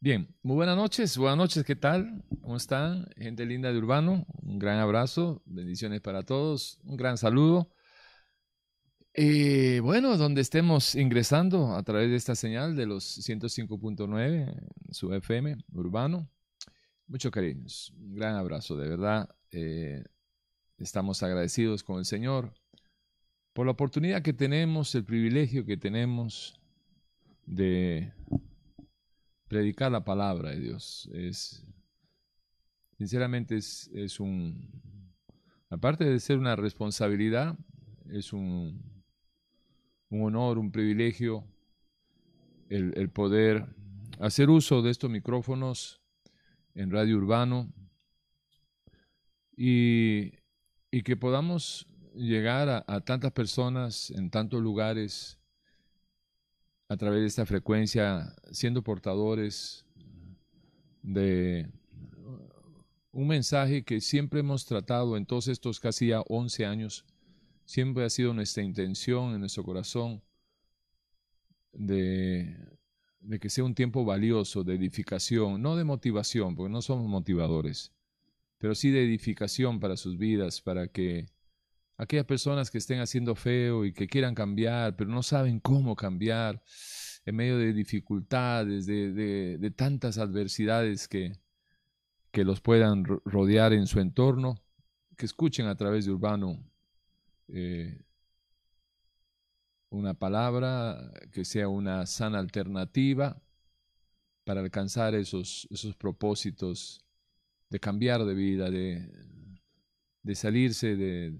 Bien, muy buenas noches, buenas noches, ¿qué tal? ¿Cómo están? Gente linda de Urbano, un gran abrazo, bendiciones para todos, un gran saludo. Eh, bueno, donde estemos ingresando a través de esta señal de los 105.9, su FM, Urbano, muchos cariños, un gran abrazo, de verdad. Eh, estamos agradecidos con el Señor por la oportunidad que tenemos, el privilegio que tenemos de predicar la palabra de Dios. Es, sinceramente es, es un, aparte de ser una responsabilidad, es un, un honor, un privilegio el, el, poder hacer uso de estos micrófonos en Radio Urbano y, y que podamos llegar a, a tantas personas en tantos lugares a través de esta frecuencia, siendo portadores de un mensaje que siempre hemos tratado en todos estos casi ya 11 años, siempre ha sido nuestra intención en nuestro corazón de, de que sea un tiempo valioso de edificación, no de motivación, porque no somos motivadores, pero sí de edificación para sus vidas, para que aquellas personas que estén haciendo feo y que quieran cambiar, pero no saben cómo cambiar, en medio de dificultades, de, de, tantas adversidades que, que los puedan rodear en su entorno, que escuchen a través de Urbano eh, una palabra que sea una sana alternativa para alcanzar esos, esos propósitos de cambiar de vida, de, de salirse de,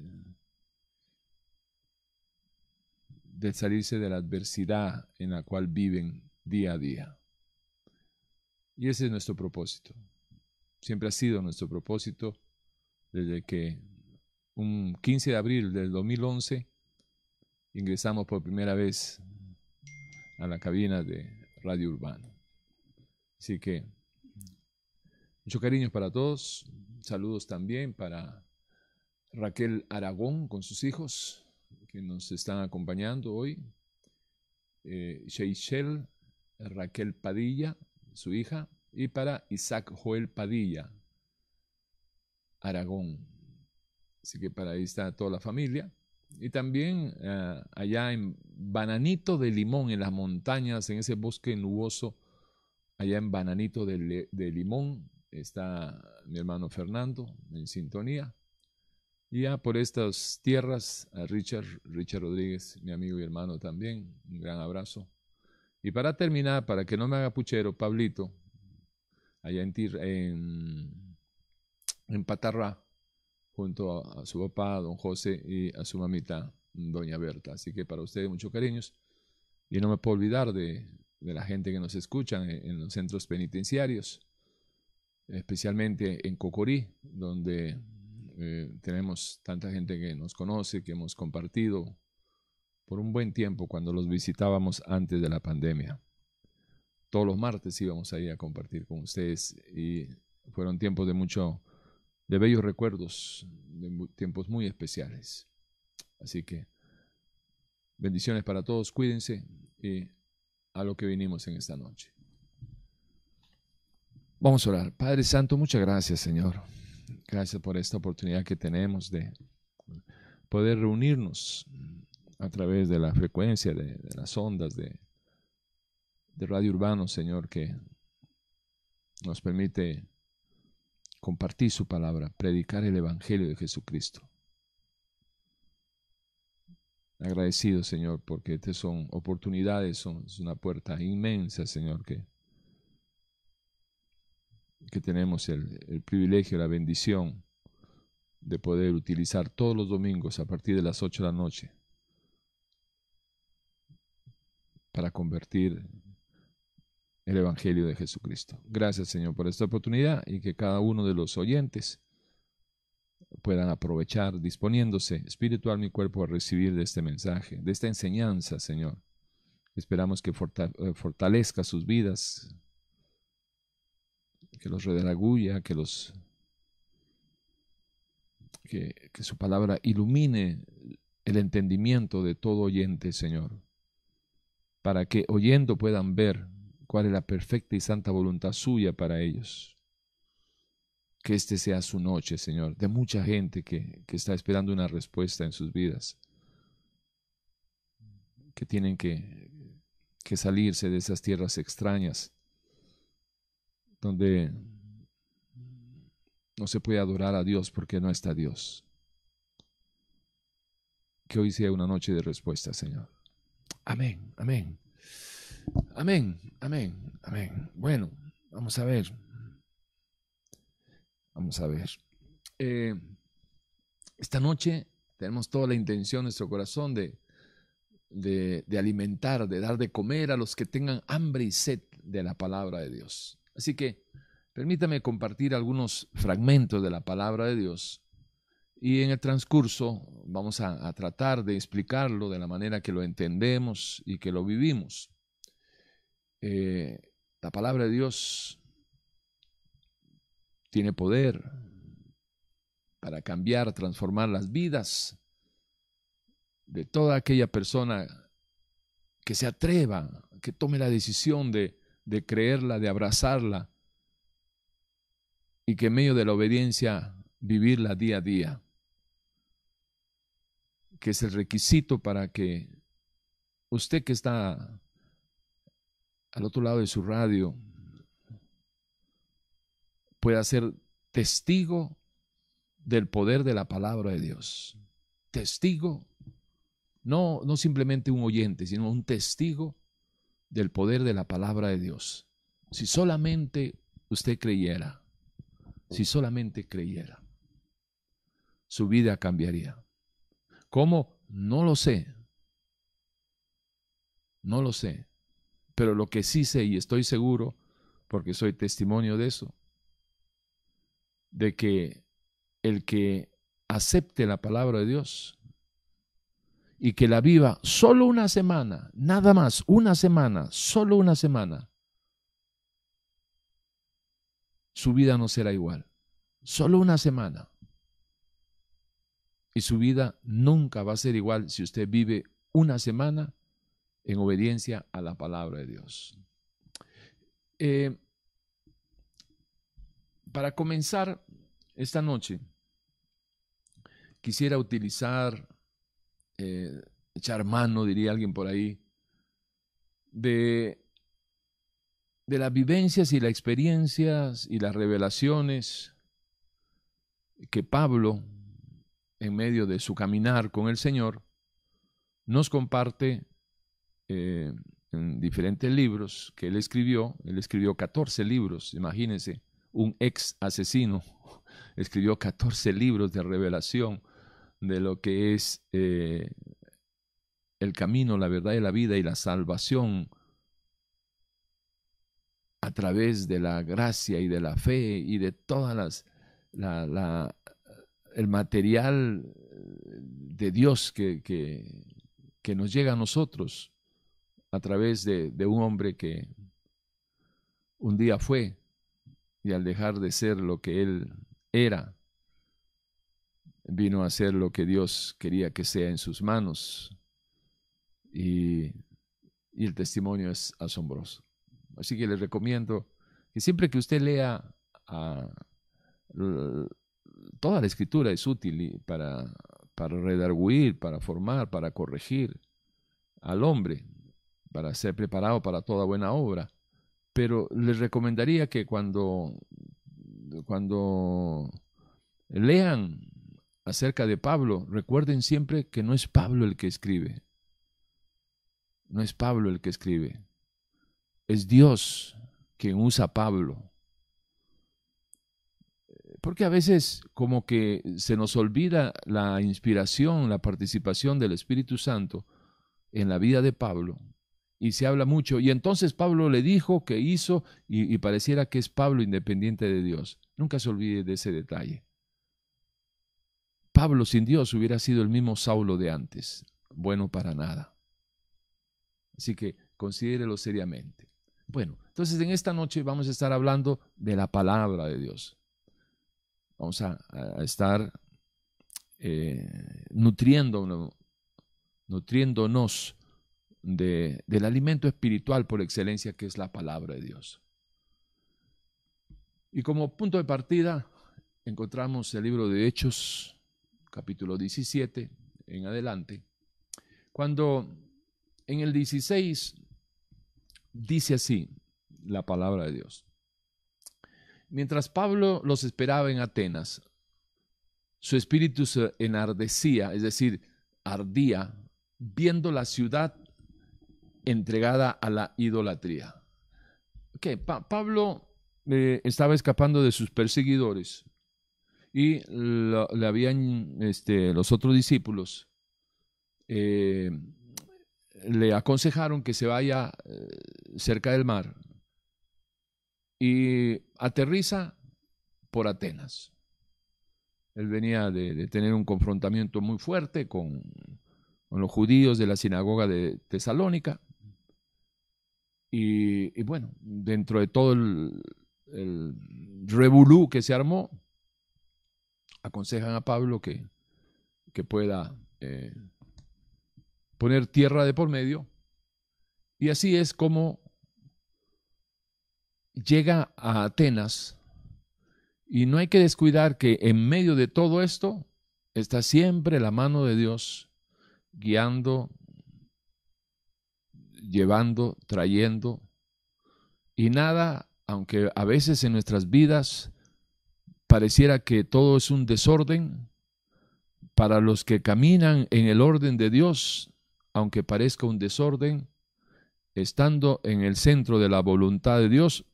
de salirse de la adversidad en la cual viven día a día. Y ese es nuestro propósito. Siempre ha sido nuestro propósito desde que un 15 de abril del 2011 ingresamos por primera vez a la cabina de Radio Urbano. Así que mucho cariño para todos. Saludos también para Raquel Aragón con sus hijos, que nos están acompañando hoy. Eh, Raquel Padilla, su hija, y para Isaac Joel Padilla, Aragón. Así que para ahí está toda la familia. Y también uh, allá en Bananito de Limón, en las montañas, en ese bosque nuboso, allá en Bananito de, de Limón, está mi hermano Fernando en sintonía. Y ya por estas tierras, a Richard, Richard Rodríguez, mi amigo y hermano también, un gran abrazo. Y para terminar, para que no me haga puchero, Pablito, allá en, en, en Patarrá, junto a, su papá, don José, y a su mamita, doña Berta. Así que para ustedes muchos cariños. Y no me puedo olvidar de, de la gente que nos escuchan en, en los centros penitenciarios, especialmente en Cocorí, donde eh, tenemos tanta gente que nos conoce, que hemos compartido por un buen tiempo cuando los visitábamos antes de la pandemia. Todos los martes íbamos ahí a compartir con ustedes y fueron tiempos de mucho, de bellos recuerdos, de tiempos muy especiales. Así que bendiciones para todos, cuídense y a lo que vinimos en esta noche. Vamos a orar. Padre Santo, muchas gracias, Señor. Gracias por esta oportunidad que tenemos de poder reunirnos a través de la frecuencia de, las ondas de, Radio Urbano, Señor, que nos permite compartir su palabra, predicar el Evangelio de Jesucristo. Agradecido, Señor, porque estas son oportunidades, son, una puerta inmensa, Señor, que que tenemos el, privilegio, la bendición de poder utilizar todos los domingos a partir de las 8 de la noche para convertir el Evangelio de Jesucristo. Gracias Señor por esta oportunidad y que cada uno de los oyentes puedan aprovechar disponiéndose espiritual mi cuerpo a recibir de este mensaje, de esta enseñanza, Señor. Esperamos que fortalezca sus vidas, que los redarguya, que los que, que su palabra ilumine el entendimiento de todo oyente, Señor, para que oyendo puedan ver cuál es la perfecta y santa voluntad suya para ellos. Que este sea su noche, Señor, de mucha gente que, que está esperando una respuesta en sus vidas, que tienen que, que salirse de esas tierras extrañas, donde no se puede adorar a Dios porque no está Dios. Que hoy sea una noche de respuesta, Señor. Amén, amén. Amén, amén, amén. Bueno, vamos a ver. Vamos a ver. Eh, esta noche tenemos toda la intención en nuestro corazón de, de, de, alimentar, de dar de comer a los que tengan hambre y sed de la palabra de Dios. Así que permítame compartir algunos fragmentos de la palabra de Dios y en el transcurso vamos a, tratar de explicarlo de la manera que lo entendemos y que lo vivimos. Eh, la palabra de Dios tiene poder para cambiar, transformar las vidas de toda aquella persona que se atreva, que tome la decisión de, de creerla, de abrazarla y que en medio de la obediencia vivirla día a día, que es el requisito para que usted que está al otro lado de su radio pueda ser testigo del poder de la palabra de Dios. Testigo, no, no simplemente un oyente, sino un testigo del poder de la palabra de Dios. Si solamente usted creyera, si solamente creyera, su vida cambiaría. ¿Cómo? No lo sé. No lo sé. Pero lo que sí sé y estoy seguro, porque soy testimonio de eso, de que el que acepte la palabra de Dios y que la viva solo una semana, nada más, una semana, solo una semana, su vida no será igual. Solo una semana. Y su vida nunca va a ser igual si usted vive una semana en obediencia a la palabra de Dios. Eh, para comenzar esta noche, quisiera utilizar, eh, echar mano, diría alguien por ahí, de, de las vivencias y las experiencias y las revelaciones que Pablo, en medio de su caminar con el Señor, nos comparte eh, en diferentes libros que él escribió. Él escribió 14 libros, imagínense, un ex asesino escribió 14 libros de revelación de lo que es eh, el camino, la verdad y la vida y la salvación a través de la gracia y de la fe y de todas las la, el material de Dios que, que, que nos llega a nosotros a través de, de un hombre que un día fue y al dejar de ser lo que él era, vino a ser lo que Dios quería que sea en sus manos. Y, y, el testimonio es asombroso. Así que les recomiendo que siempre que usted lea toda la escritura es útil para, para redarguir, para formar, para corregir al hombre para ser preparado para toda buena obra. Pero les recomendaría que cuando, cuando lean acerca de Pablo, recuerden siempre que no es Pablo el que escribe. No es Pablo el que escribe. Es Dios quien usa Pablo. Porque a veces como que se nos olvida la inspiración, la participación del Espíritu Santo en la vida de Pablo y se habla mucho. Y entonces Pablo le dijo que hizo y, pareciera que es Pablo independiente de Dios. Nunca se olvide de ese detalle. Pablo sin Dios hubiera sido el mismo Saulo de antes, bueno para nada. Así que considérelo seriamente. Bueno, entonces en esta noche vamos a estar hablando de la palabra de Dios. Vamos a, estar eh, nutriéndonos, nutriéndonos de, del alimento espiritual por excelencia que es la palabra de Dios. Y como punto de partida encontramos el libro de Hechos, capítulo 17 en adelante, cuando en el 16 dice así la palabra de Dios. Mientras Pablo los esperaba en Atenas, su espíritu se enardecía, es decir, ardía, viendo la ciudad entregada a la idolatría. Que Pablo eh, estaba escapando de sus perseguidores y le habían, este, los otros discípulos eh, le aconsejaron que se vaya eh, cerca del mar y aterriza por Atenas. Él venía de, tener un confrontamiento muy fuerte con, los judíos de la sinagoga de Tesalónica. Y, bueno, dentro de todo el, el revolú que se armó, aconsejan a Pablo que, que pueda eh, poner tierra de por medio. Y así es como llega a Atenas y no hay que descuidar que en medio de todo esto está siempre la mano de Dios guiando, llevando, trayendo. Y nada, aunque a veces en nuestras vidas pareciera que todo es un desorden, para los que caminan en el orden de Dios, aunque parezca un desorden, estando en el centro de la voluntad de Dios,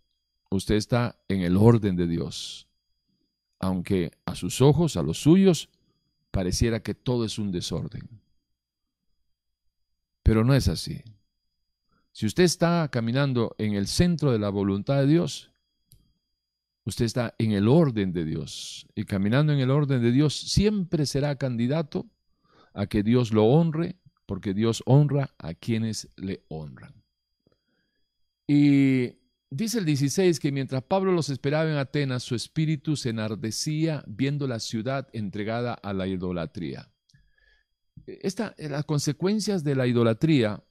usted está en el orden de Dios aunque a sus ojos, a los suyos, pareciera que todo es un desorden. Pero no es así. Si usted está caminando en el centro de la voluntad de Dios, usted está en el orden de Dios. Y caminando en el orden de Dios siempre será candidato a que Dios lo honre, porque Dios honra a quienes le honran. Y Dice el 16 que mientras Pablo los esperaba en Atenas, su espíritu se enardecía viendo la ciudad entregada a la idolatría. Esta, las consecuencias de la idolatría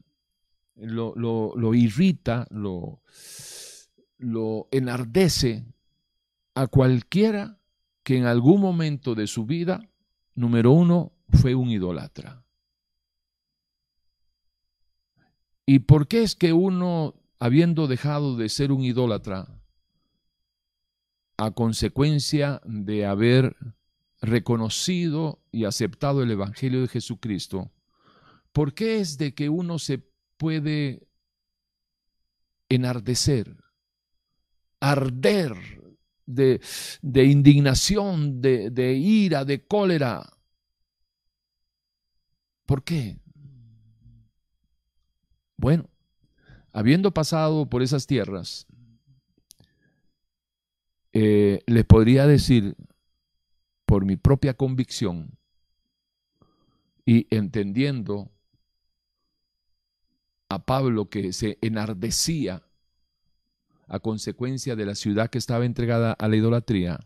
lo, lo, irrita, lo, lo enardece a cualquiera que en algún momento de su vida, número uno, fue un idólatra. ¿Y por qué es que uno habiendo dejado de ser un idólatra, a consecuencia de haber reconocido y aceptado el Evangelio de Jesucristo, ¿por qué es de que uno se puede enardecer, arder de, de indignación, de, de ira, de cólera? ¿Por qué? Bueno, habiendo pasado por esas tierras, eh, les podría decir por mi propia convicción y entendiendo a Pablo que se enardecía a consecuencia de la ciudad que estaba entregada a la idolatría,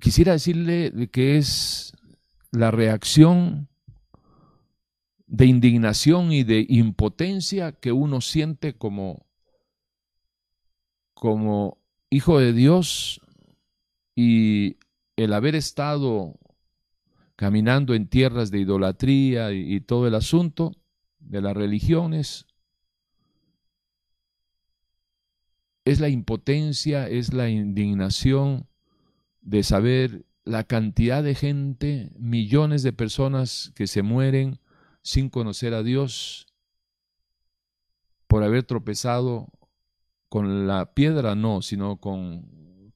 quisiera decirle que es la reacción de indignación y de impotencia que uno siente como, como hijo de Dios y el haber estado caminando en tierras de idolatría y, y todo el asunto de las religiones, es la impotencia, es la indignación de saber la cantidad de gente, millones de personas que se mueren sin conocer a Dios por haber tropezado con la piedra, no, sino con,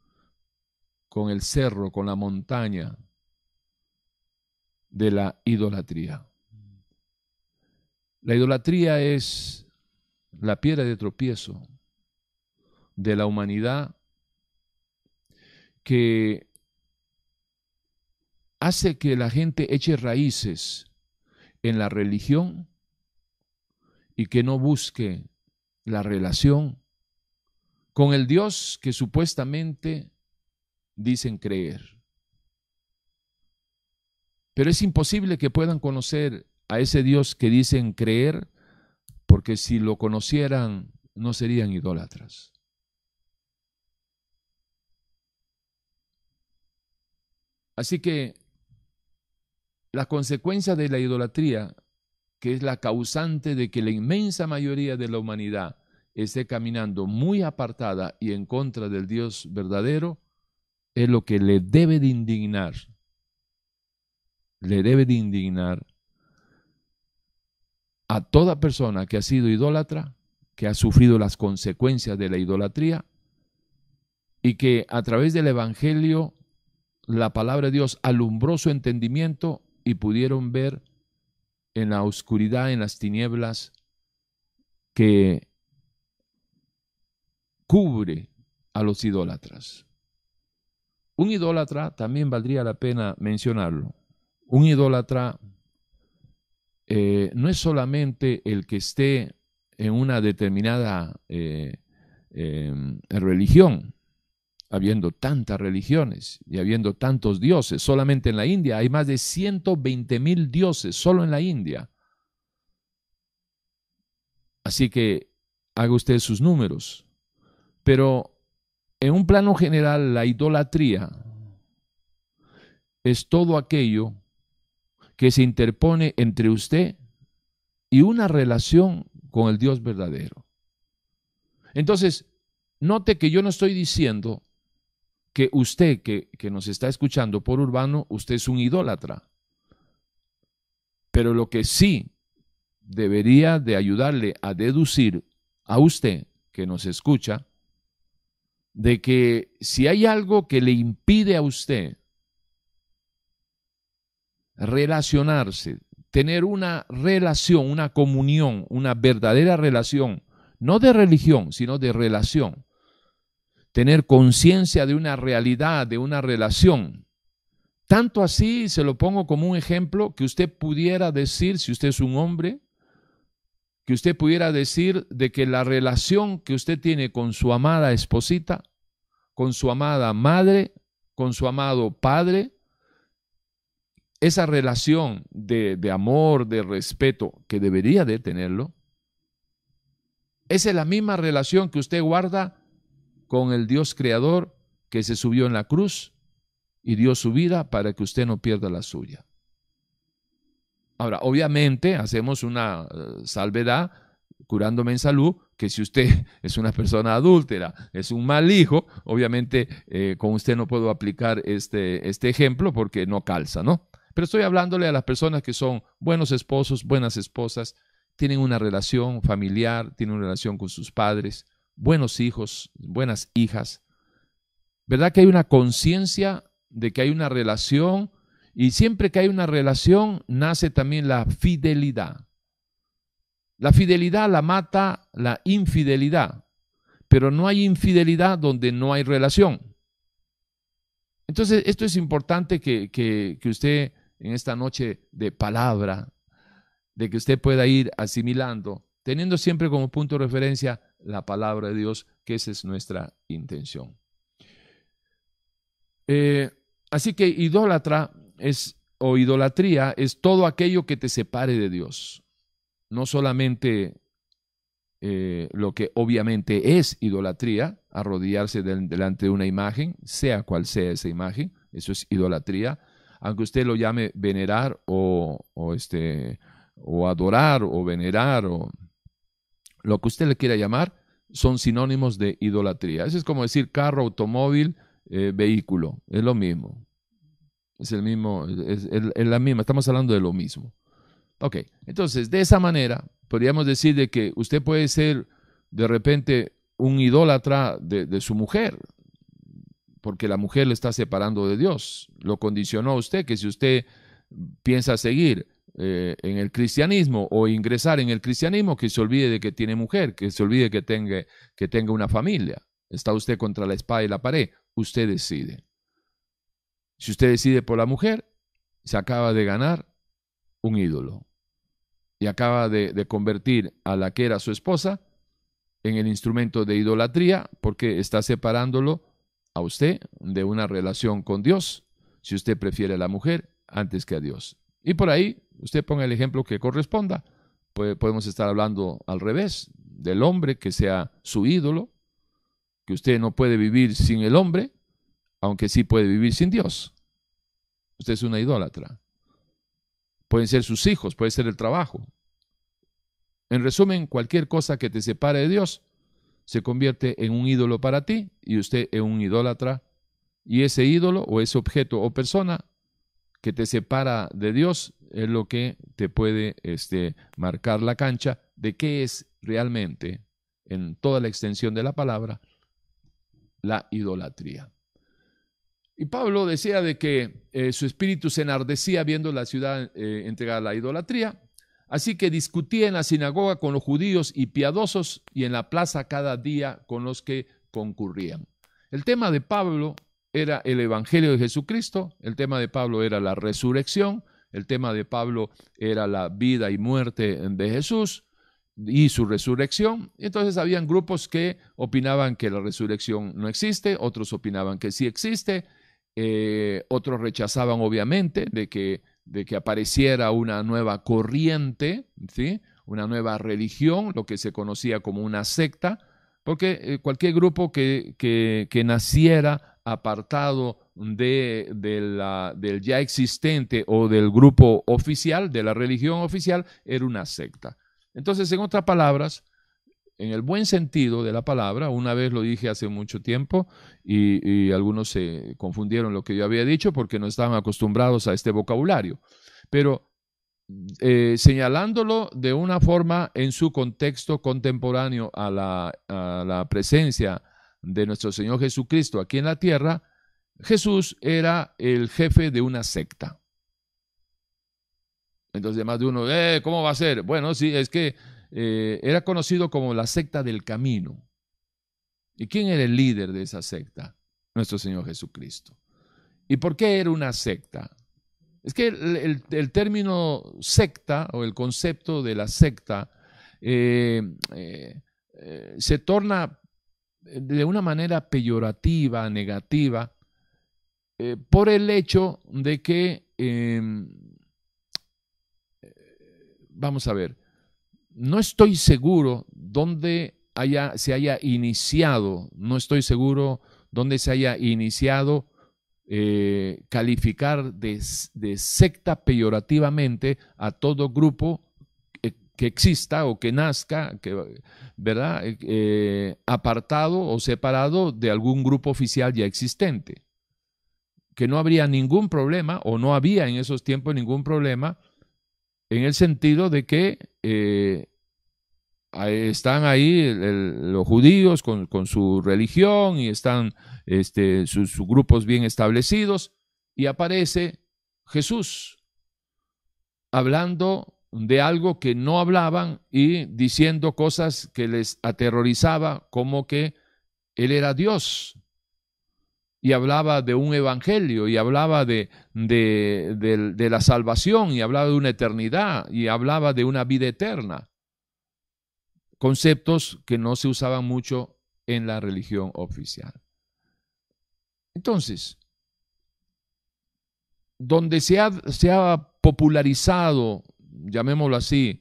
con el cerro, con la montaña de la idolatría. La idolatría es la piedra de tropiezo de la humanidad que hace que la gente eche raíces en la religión y que no busque la relación con el Dios que supuestamente dicen creer. Pero es imposible que puedan conocer a ese Dios que dicen creer, porque si lo conocieran no serían idólatras. Así que la consecuencia de la idolatría, que es la causante de que la inmensa mayoría de la humanidad esté caminando muy apartada y en contra del Dios verdadero, es lo que le debe de indignar. Le debe de indignar a toda persona que ha sido idólatra, que ha sufrido las consecuencias de la idolatría y que a través del Evangelio la palabra de Dios alumbró su entendimiento y pudieron ver en la oscuridad, en las tinieblas, que cubre a los idólatras. Un idólatra también valdría la pena mencionarlo. Un idólatra eh, no es solamente el que esté en una determinada eh, em, religión, habiendo tantas religiones y habiendo tantos dioses. Solamente en la India hay más de 120 mil dioses, solo en la India. Así que haga usted sus números. Pero en un plano general, la idolatría es todo aquello que se interpone entre usted y una relación con el Dios verdadero. Entonces, note que yo no estoy diciendo que usted que, nos está escuchando por urbano, usted es un idólatra. Pero lo que sí debería de ayudarle a deducir a usted que nos escucha, de que si hay algo que le impide a usted relacionarse, tener una relación, una comunión, una verdadera relación, no de religión, sino de relación, tener conciencia de una realidad, de una relación. Tanto así, se lo pongo como un ejemplo, que usted pudiera decir, si usted es un hombre, que usted pudiera decir de que la relación que usted tiene con su amada esposita, con su amada madre, con su amado padre, esa relación de, amor, de respeto que debería de tenerlo, esa es la misma relación que usted guarda con el Dios creador que se subió en la cruz y dio su vida para que usted no pierda la suya. Ahora, obviamente hacemos una eh, salvedad curándome en salud, que si usted es una persona adúltera, es un mal hijo, obviamente eh, con usted no puedo aplicar este, este ejemplo porque no calza, ¿no? Pero estoy hablándole a las personas que son buenos esposos, buenas esposas, tienen una relación familiar, tienen una relación con sus padres, buenos hijos, buenas hijas. ¿Verdad que hay una conciencia de que hay una relación? Y siempre que hay una relación, nace también la fidelidad. La fidelidad la mata la infidelidad, pero no hay infidelidad donde no hay relación. Entonces, esto es importante que, que, que usted en esta noche de palabra, de que usted pueda ir asimilando, teniendo siempre como punto de referencia la palabra de Dios, que esa es nuestra intención. Eh, así que idólatra es, o idolatría es todo aquello que te separe de Dios. No solamente eh, lo que obviamente es idolatría, arrodillarse delante de una imagen, sea cual sea esa imagen, eso es idolatría, aunque usted lo llame venerar o, este, o adorar o venerar o lo que usted le quiera llamar, son sinónimos de idolatría. Eso es como decir carro, automóvil, eh, vehículo. Es lo mismo. Es el mismo, es, la misma. Estamos hablando de lo mismo. Ok, entonces de esa manera podríamos decir de que usted puede ser de repente un idólatra de, de su mujer, porque la mujer le está separando de Dios. Lo condicionó a usted que si usted piensa seguir eh, en el cristianismo o ingresar en el cristianismo, que se olvide de que tiene mujer, que se olvide que tenga, que tenga una familia. Está usted contra la espada y la pared, usted decide. Si usted decide por la mujer, se acaba de ganar un ídolo y acaba de, de convertir a la que era su esposa en el instrumento de idolatría porque está separándolo a usted de una relación con Dios, si usted prefiere a la mujer antes que a Dios. Y por ahí Usted ponga el ejemplo que corresponda. podemos estar hablando al revés, del hombre que sea su ídolo, que usted no puede vivir sin el hombre, aunque sí puede vivir sin Dios. Usted es una idólatra. Pueden ser sus hijos, puede ser el trabajo. En resumen, cualquier cosa que te separe de Dios se convierte en un ídolo para ti y usted es un idólatra. Y ese ídolo o ese objeto o persona que te separa de Dios es lo que te puede este, marcar la cancha de qué es realmente, en toda la extensión de la palabra, la idolatría. Y Pablo decía de que eh, su espíritu se enardecía viendo la ciudad eh, entregada a la idolatría, así que discutía en la sinagoga con los judíos y piadosos y en la plaza cada día con los que concurrían. El tema de Pablo era el Evangelio de Jesucristo, el tema de Pablo era la resurrección, el tema de Pablo era la vida y muerte de Jesús y su resurrección. Entonces habían grupos que opinaban que la resurrección no existe, otros opinaban que sí existe, eh, otros rechazaban obviamente de que, de que apareciera una nueva corriente, ¿sí? una nueva religión, lo que se conocía como una secta, porque eh, cualquier grupo que, que, naciera apartado de, del ya existente o del grupo oficial, de la religión oficial, era una secta. Entonces, en otras palabras, en el buen sentido de la palabra, una vez lo dije hace mucho tiempo y, algunos se confundieron lo que yo había dicho porque no estaban acostumbrados a este vocabulario, pero eh, señalándolo de una forma en su contexto contemporáneo a la, presencia de nuestro Señor Jesucristo aquí en la tierra, Jesús era el jefe de una secta. Entonces, más de uno, eh, ¿cómo va a ser? Bueno, sí, es que eh, era conocido como la secta del camino. ¿Y quién era el líder de esa secta? Nuestro Señor Jesucristo. ¿Y por qué era una secta? Es que el, término secta o el concepto de la secta eh, eh, se torna de una manera peyorativa, negativa, por el hecho de que, em, vamos a ver, no estoy seguro dónde haya, se haya iniciado, no estoy seguro dónde se haya iniciado eh, calificar de, secta peyorativamente a todo grupo que exista o que nazca, ¿verdad? Eh, apartado o separado de algún grupo oficial ya existente. Que no habría ningún problema, o no había en esos tiempos ningún problema, en el sentido de que eh, están ahí los judíos con, su religión y están este, sus, grupos bien establecidos y aparece Jesús hablando de algo que no hablaban y diciendo cosas que les aterrorizaba como que Él era Dios y hablaba de un evangelio y hablaba de, de, la salvación y hablaba de una eternidad y hablaba de una vida eterna. Conceptos que no se usaban mucho en la religión oficial. Entonces, donde se ha, popularizado, llamémoslo así,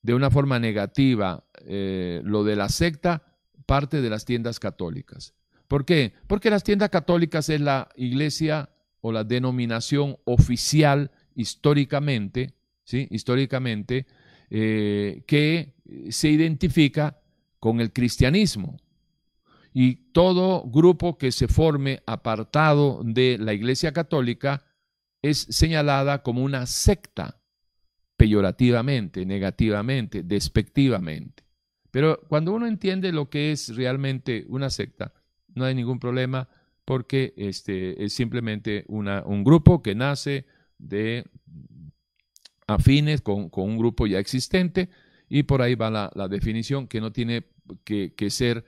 de una forma negativa, eh, lo de la secta, parte de las tiendas católicas. ¿Por qué? Porque las tiendas católicas es la iglesia o la denominación oficial históricamente, ¿sí? históricamente, eh, que se identifica con el cristianismo. Y todo grupo que se forme apartado de la iglesia católica es señalada como una secta, peyorativamente, negativamente, despectivamente. Pero cuando uno entiende lo que es realmente una secta, no hay ningún problema porque este, es simplemente una, un grupo que nace de afines con, un grupo ya existente y por ahí va la, definición que no tiene que, ser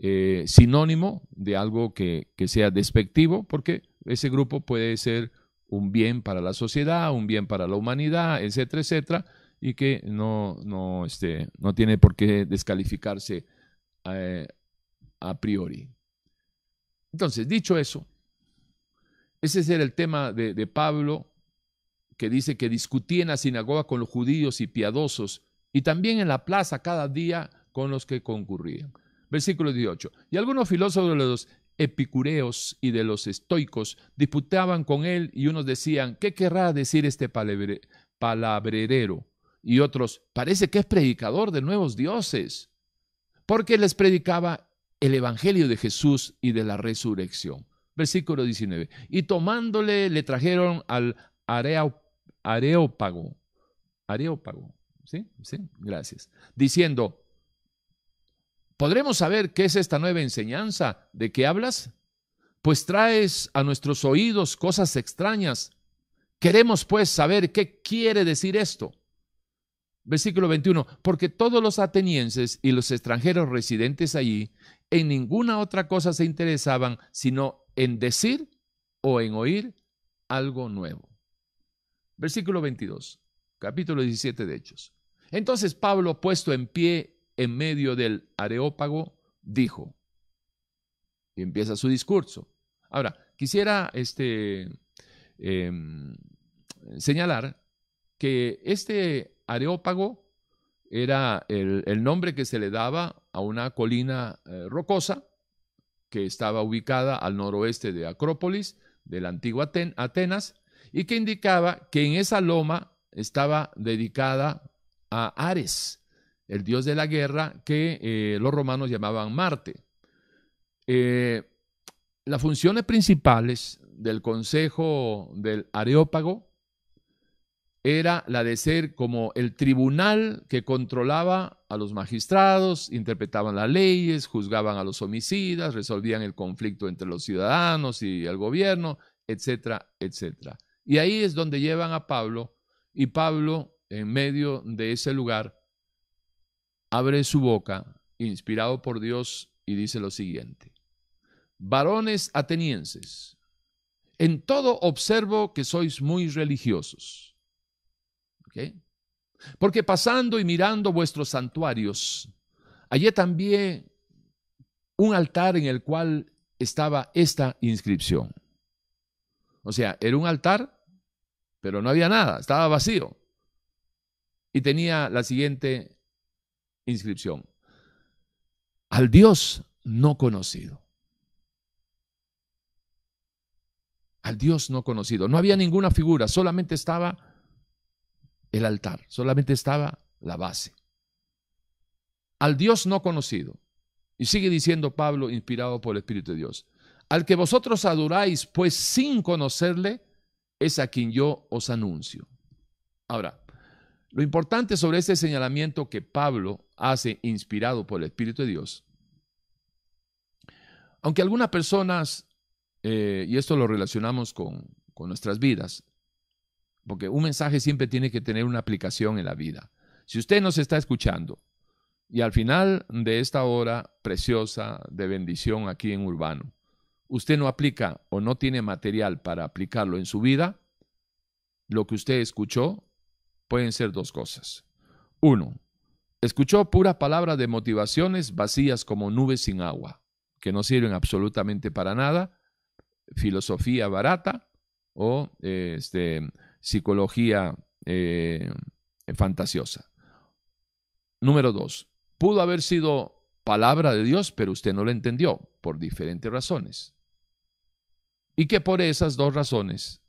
eh, sinónimo de algo que, sea despectivo porque ese grupo puede ser un bien para la sociedad, un bien para la humanidad, etcétera, etcétera, y que no, no, este, no tiene por qué descalificarse eh, a priori. Entonces, dicho eso, ese era el tema de, Pablo que dice que discutía en la sinagoga con los judíos y piadosos, y también en la plaza cada día con los que concurrían. Versículo 18. Y algunos filósofos de los epicureos y de los estoicos disputaban con él y unos decían, ¿qué querrá decir este palabrerero? Y otros, parece que es predicador de nuevos dioses, porque les predicaba el Evangelio de Jesús y de la resurrección. Versículo 19. Y tomándole le trajeron al areópago. Areópago. ¿Sí? Sí, gracias. Diciendo, ¿podremos saber qué es esta nueva enseñanza de que hablas? Pues traes a nuestros oídos cosas extrañas. Queremos pues saber qué quiere decir esto. Versículo 21, porque todos los atenienses y los extranjeros residentes allí en ninguna otra cosa se interesaban sino en decir o en oír algo nuevo. Versículo 22, capítulo 17 de Hechos. Entonces Pablo, puesto en pie en medio del areópago, dijo, y empieza su discurso. Ahora, quisiera este, em, señalar que este Areópago era el, nombre que se le daba a una colina eh, rocosa que estaba ubicada al noroeste de Acrópolis, de la antigua Atenas, y que indicaba que en esa loma estaba dedicada a Ares, el dios de la guerra que eh, los romanos llamaban Marte. Eh, las funciones principales del consejo del Areópago era la de ser como el tribunal que controlaba a los magistrados, interpretaban las leyes, juzgaban a los homicidas, resolvían el conflicto entre los ciudadanos y el gobierno, etcétera, etcétera. Y ahí es donde llevan a Pablo y Pablo, en medio de ese lugar, abre su boca, inspirado por Dios, y dice lo siguiente. Varones atenienses, en todo observo que sois muy religiosos porque pasando y mirando vuestros santuarios, hallé también un altar en el cual estaba esta inscripción. O sea, era un altar, pero no había nada, estaba vacío. Y tenía la siguiente inscripción. Al Dios no conocido. Al Dios no conocido. No había ninguna figura, solamente estaba el altar, solamente estaba la base. Al Dios no conocido. Y sigue diciendo Pablo, inspirado por el Espíritu de Dios, al que vosotros adoráis, pues sin conocerle, es a quien yo os anuncio. Ahora, lo importante sobre este señalamiento que Pablo hace, inspirado por el Espíritu de Dios, aunque algunas personas, eh, y esto lo relacionamos con, con nuestras vidas, porque un mensaje siempre tiene que tener una aplicación en la vida. Si usted nos está escuchando y al final de esta hora preciosa de bendición aquí en Urbano, usted no aplica o no tiene material para aplicarlo en su vida, lo que usted escuchó pueden ser dos cosas. Uno, escuchó pura palabra de motivaciones vacías como nubes sin agua, que no sirven absolutamente para nada, filosofía barata o este, psicología eh, fantasiosa. Número dos, pudo haber sido palabra de Dios, pero usted no la entendió por diferentes razones. Y que por esas dos razones,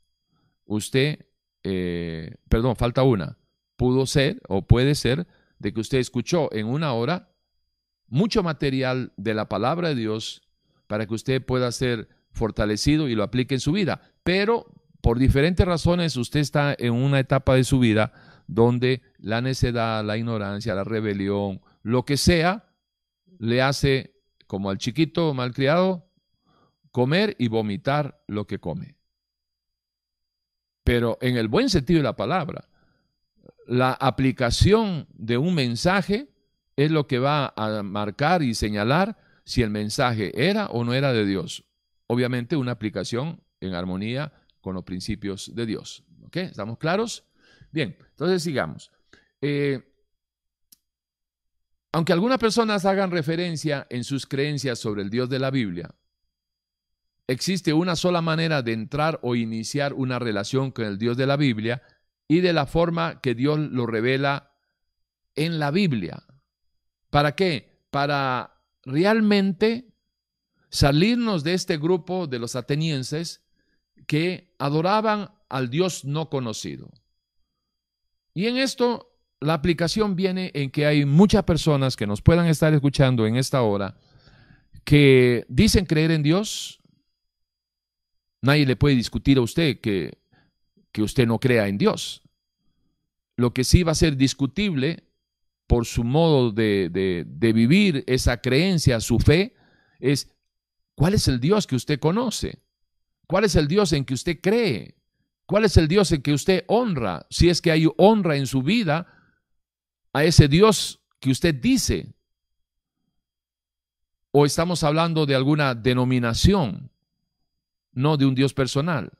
usted, eh, perdón, falta una, pudo ser o puede ser de que usted escuchó en una hora mucho material de la palabra de Dios para que usted pueda ser fortalecido y lo aplique en su vida, pero por diferentes razones usted está en una etapa de su vida donde la necedad, la ignorancia, la rebelión, lo que sea, le hace, como al chiquito malcriado, comer y vomitar lo que come. Pero en el buen sentido de la palabra, la aplicación de un mensaje es lo que va a marcar y señalar si el mensaje era o no era de Dios. Obviamente una aplicación en armonía con los principios de Dios. ¿Ok? ¿Estamos claros? Bien, entonces sigamos. Eh, aunque algunas personas hagan referencia en sus creencias sobre el Dios de la Biblia, existe una sola manera de entrar o iniciar una relación con el Dios de la Biblia y de la forma que Dios lo revela en la Biblia. ¿Para qué? Para realmente salirnos de este grupo de los atenienses que adoraban al Dios no conocido. Y en esto la aplicación viene en que hay muchas personas que nos puedan estar escuchando en esta hora que dicen creer en Dios. Nadie le puede discutir a usted que, que usted no crea en Dios. Lo que sí va a ser discutible por su modo de, de vivir esa creencia, su fe, es cuál es el Dios que usted conoce, cuál es el Dios en que usted cree, cuál es el Dios en que usted honra, si es que hay honra en su vida a ese Dios que usted dice. O estamos hablando de alguna denominación, no de un Dios personal.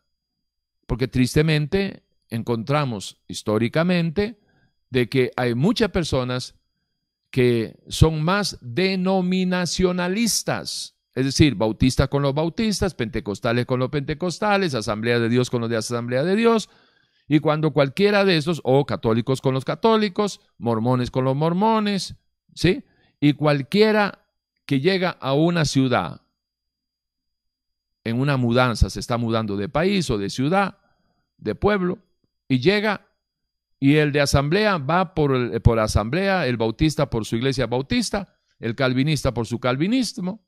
Porque tristemente encontramos históricamente de que hay muchas personas que son más denominacionalistas, es decir, bautistas con los bautistas, pentecostales con los pentecostales, asamblea de Dios con los de asamblea de Dios, y cuando cualquiera de esos, o católicos con los católicos, mormones con los mormones, ¿sí? Y cualquiera que llega a una ciudad, en una mudanza, se está mudando de país o de ciudad, de pueblo, y llega y el de asamblea va por, por asamblea, el bautista por su iglesia bautista, el calvinista por su calvinismo.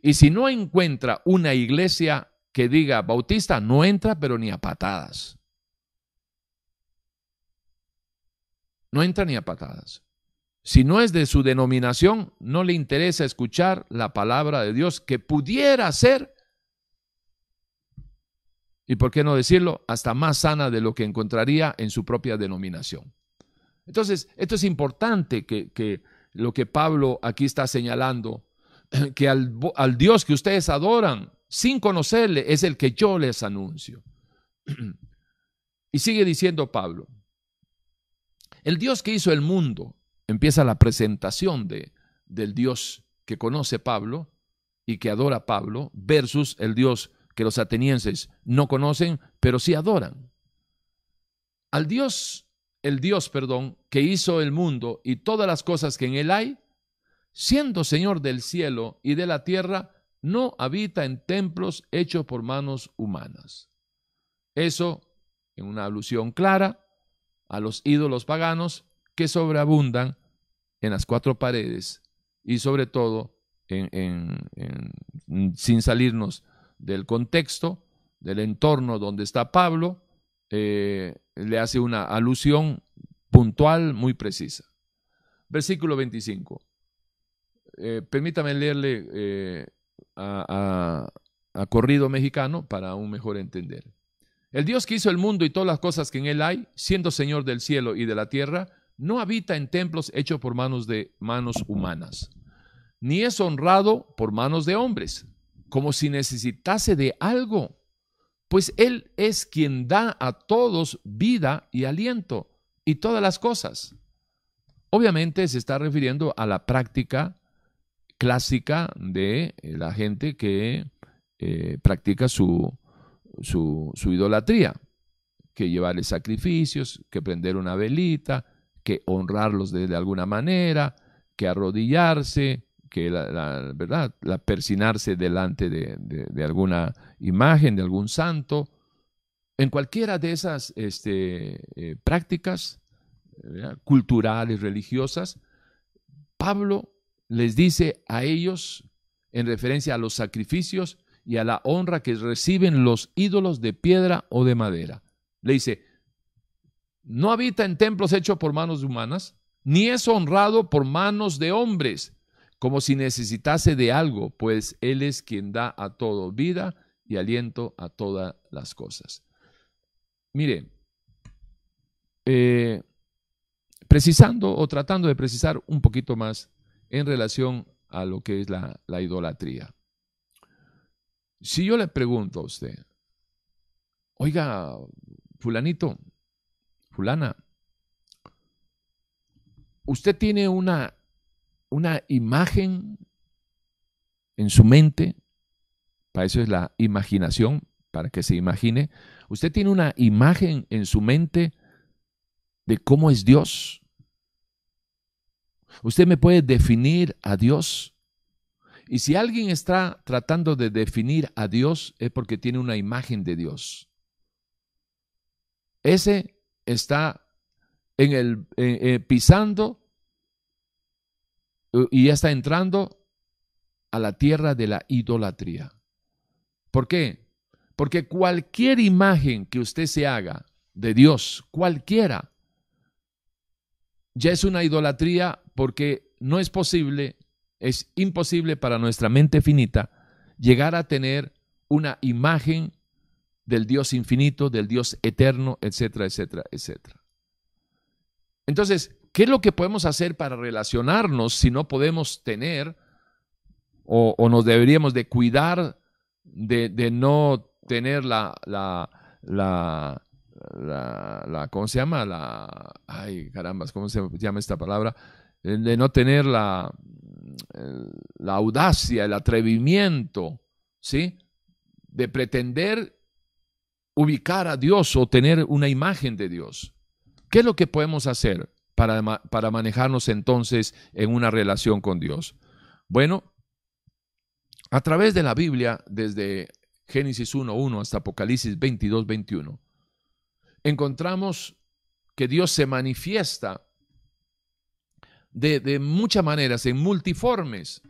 Y si no encuentra una iglesia que diga bautista, no entra, pero ni a patadas. no entra ni a patadas. Si no es de su denominación, no le interesa escuchar la palabra de Dios que pudiera ser, y por qué no decirlo, hasta más sana de lo que encontraría en su propia denominación. Entonces, esto es importante que, lo que Pablo aquí está señalando, que al, al Dios que ustedes adoran sin conocerle es el que yo les anuncio. Y sigue diciendo Pablo, el Dios que hizo el mundo, empieza la presentación de, del Dios que conoce Pablo y que adora Pablo, versus el Dios que los atenienses no conocen, pero sí adoran. Al Dios, el Dios, perdón, que hizo el mundo y todas las cosas que en él hay, siendo Señor del cielo y de la tierra, no habita en templos hechos por manos humanas. Eso, en una alusión clara, a los ídolos paganos que sobreabundan en las cuatro paredes y sobre todo sin salirnos del contexto, del entorno donde está Pablo, eh, le hace una alusión puntual muy precisa. Versículo 25. Eh, permítame leerle eh, a corrido mexicano para un mejor entender. El Dios que hizo el mundo y todas las cosas que en él hay, siendo Señor del cielo y de la tierra, no habita en templos hechos por manos de manos humanas, ni es honrado por manos de hombres, como si necesitase de algo, pues Él es quien da a todos vida y aliento y todas las cosas. Obviamente se está refiriendo a la práctica clásica de la gente que eh, practica su, su, idolatría, que llevarle sacrificios, que prender una velita, que honrarlos de, alguna manera, que arrodillarse, que la, verdad, la persinarse delante de, alguna imagen, de algún santo. En cualquiera de esas este, eh, prácticas culturales, religiosas, Pablo les dice a ellos, en referencia a los sacrificios, y a la honra que reciben los ídolos de piedra o de madera. Le dice, no habita en templos hechos por manos humanas, ni es honrado por manos de hombres, como si necesitase de algo, pues Él es quien da a todo vida y aliento a todas las cosas. Mire, eh, precisando o tratando de precisar un poquito más en relación a lo que es la idolatría. Si yo le pregunto a usted, oiga, fulanito, fulana, usted tiene una, una imagen en su mente, para eso es la imaginación, para que se imagine, usted tiene una imagen en su mente de cómo es Dios? ¿Usted me puede definir a Dios? Y si alguien está tratando de definir a Dios es porque tiene una imagen de Dios. Ese está en el eh, pisando y ya está entrando a la tierra de la idolatría. ¿Por qué? Porque cualquier imagen que usted se haga de Dios, cualquiera, ya es una idolatría porque no es posible, es imposible para nuestra mente finita llegar a tener una imagen del Dios infinito, del Dios eterno, etcétera, etcétera, etcétera. Entonces, ¿qué es lo que podemos hacer para relacionarnos si no podemos tener o, nos deberíamos de cuidar de, no tener la, la, la, la, ¿cómo se llama? La, ay, carambas, ¿cómo se llama esta palabra? De no tener la, la audacia, el atrevimiento, ¿sí? De pretender ubicar a Dios o tener una imagen de Dios. ¿Qué es lo que podemos hacer para, para manejarnos entonces en una relación con Dios? Bueno, a través de la Biblia, desde Génesis 1.1 hasta Apocalipsis 22.21, encontramos que Dios se manifiesta de, muchas maneras, en multiformes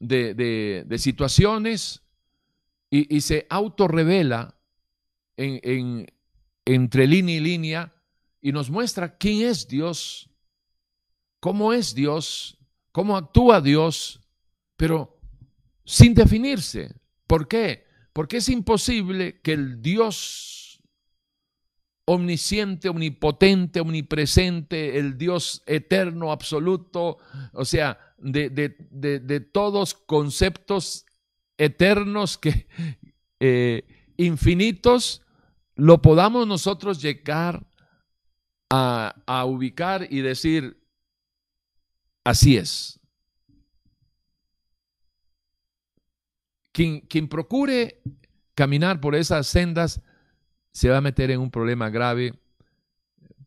de, situaciones y, se autorrevela en, en, entre línea y línea y nos muestra quién es Dios, cómo es Dios, cómo actúa Dios pero sin definirse. ¿Por qué? Porque es imposible que el Dios omnisciente, omnipotente, omnipresente, el Dios eterno, absoluto, o sea, de, todos conceptos eternos que eh, infinitos, lo podamos nosotros llegar a, ubicar y decir, así es, Quien, procure caminar por esas sendas se va a meter en un problema grave,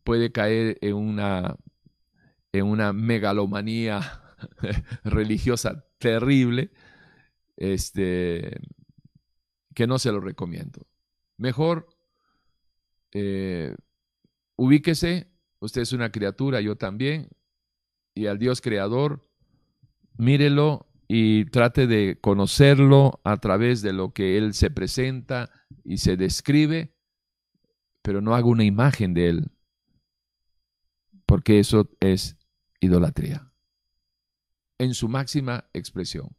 puede caer en una, en una megalomanía religiosa terrible, este, que no se lo recomiendo. Mejor eh, ubíquese, usted es una criatura, yo también, y al Dios creador, mírelo y trate de conocerlo a través de lo que Él se presenta y se describe, pero no haga una imagen de Él, porque eso es idolatría, en su máxima expresión.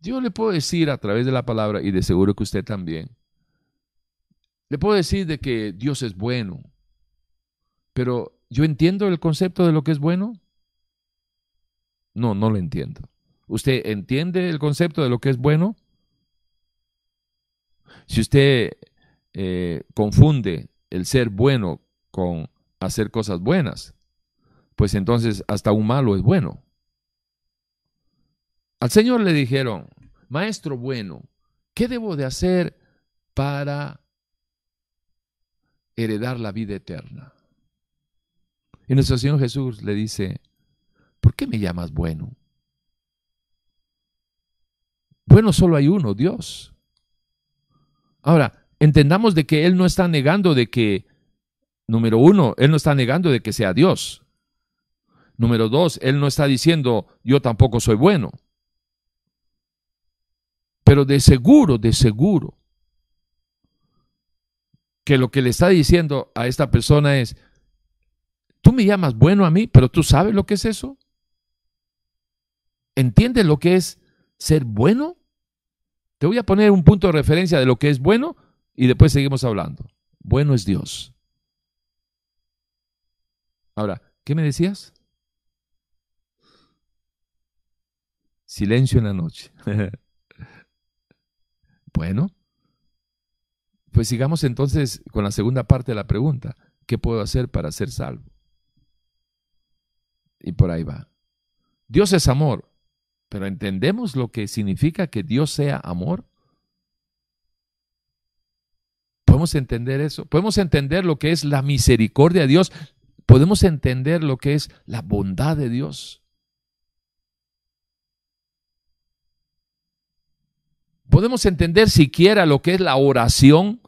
Yo le puedo decir a través de la palabra, y de seguro que usted también, le puedo decir de que Dios es bueno, pero ¿yo entiendo el concepto de lo que es bueno? No, no lo entiendo. ¿Usted entiende el concepto de lo que es bueno? Si usted eh, confunde el ser bueno con hacer cosas buenas, pues entonces hasta un malo es bueno. Al Señor le dijeron, Maestro bueno, ¿qué debo de hacer para heredar la vida eterna? Y nuestro Señor Jesús le dice, ¿por qué me llamas bueno? Bueno, solo hay uno, Dios. Ahora, entendamos de que Él no está negando de que, número uno, Él no está negando de que sea Dios. Número dos, Él no está diciendo, yo tampoco soy bueno. Pero de seguro, de seguro, que lo que le está diciendo a esta persona es, tú me llamas bueno a mí, pero tú sabes lo que es eso. ¿Entiendes lo que es ser bueno? Te voy a poner un punto de referencia de lo que es bueno y después seguimos hablando. Bueno es Dios. Ahora, ¿qué me decías? Silencio en la noche. bueno, pues sigamos entonces con la segunda parte de la pregunta. ¿Qué puedo hacer para ser salvo? Y por ahí va. Dios es amor. Pero ¿entendemos lo que significa que Dios sea amor? ¿Podemos entender eso? ¿Podemos entender lo que es la misericordia de Dios? ¿Podemos entender lo que es la bondad de Dios? ¿Podemos entender siquiera lo que es la oración?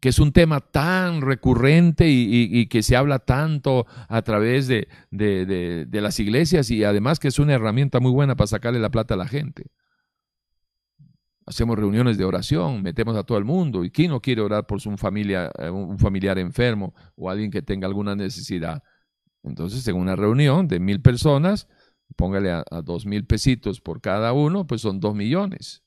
Que es un tema tan recurrente y, que se habla tanto a través de, las iglesias y además que es una herramienta muy buena para sacarle la plata a la gente. Hacemos reuniones de oración, metemos a todo el mundo. ¿Y quién no quiere orar por su familia, eh, un familiar enfermo o alguien que tenga alguna necesidad? Entonces, en una reunión de mil personas, póngale a dos mil pesitos por cada uno, pues son dos millones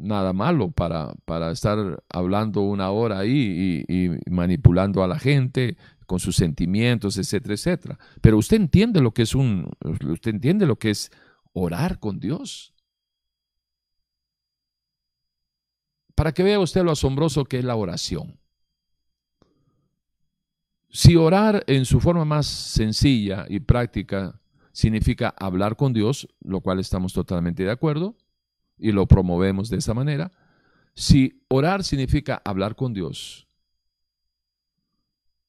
nada malo para, para estar hablando una hora ahí y, manipulando a la gente con sus sentimientos, etcétera, etcétera. Pero usted entiende lo que es un, usted entiende lo que es orar con Dios. Para que vea usted lo asombroso que es la oración. Si orar en su forma más sencilla y práctica significa hablar con Dios, lo cual estamos totalmente de acuerdo, y lo promovemos de esa manera, si orar significa hablar con Dios,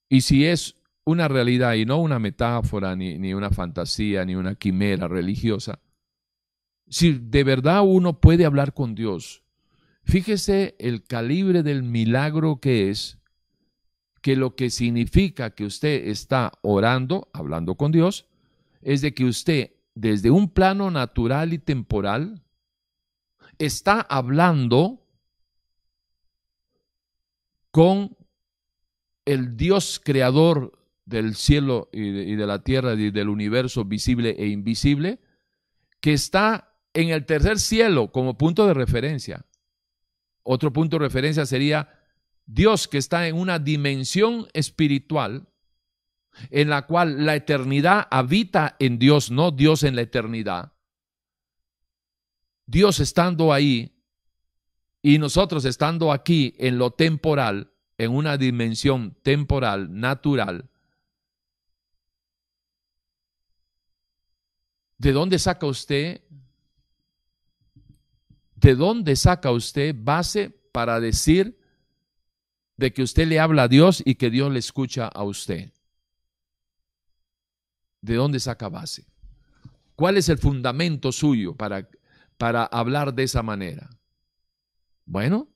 y si es una realidad y no una metáfora, ni, ni, una fantasía, ni una quimera religiosa, si de verdad uno puede hablar con Dios, fíjese el calibre del milagro que es, que lo que significa que usted está orando, hablando con Dios, es de que usted desde un plano natural y temporal, está hablando con el Dios creador del cielo y de, la tierra y del universo visible e invisible, que está en el tercer cielo como punto de referencia. Otro punto de referencia sería Dios que está en una dimensión espiritual en la cual la eternidad habita en Dios, no Dios en la eternidad. Dios estando ahí y nosotros estando aquí en lo temporal, en una dimensión temporal, natural, ¿de dónde saca usted? ¿De dónde saca usted base para decir de que usted le habla a Dios y que Dios le escucha a usted? ¿De dónde saca base? ¿Cuál es el fundamento suyo para para hablar de esa manera? Bueno,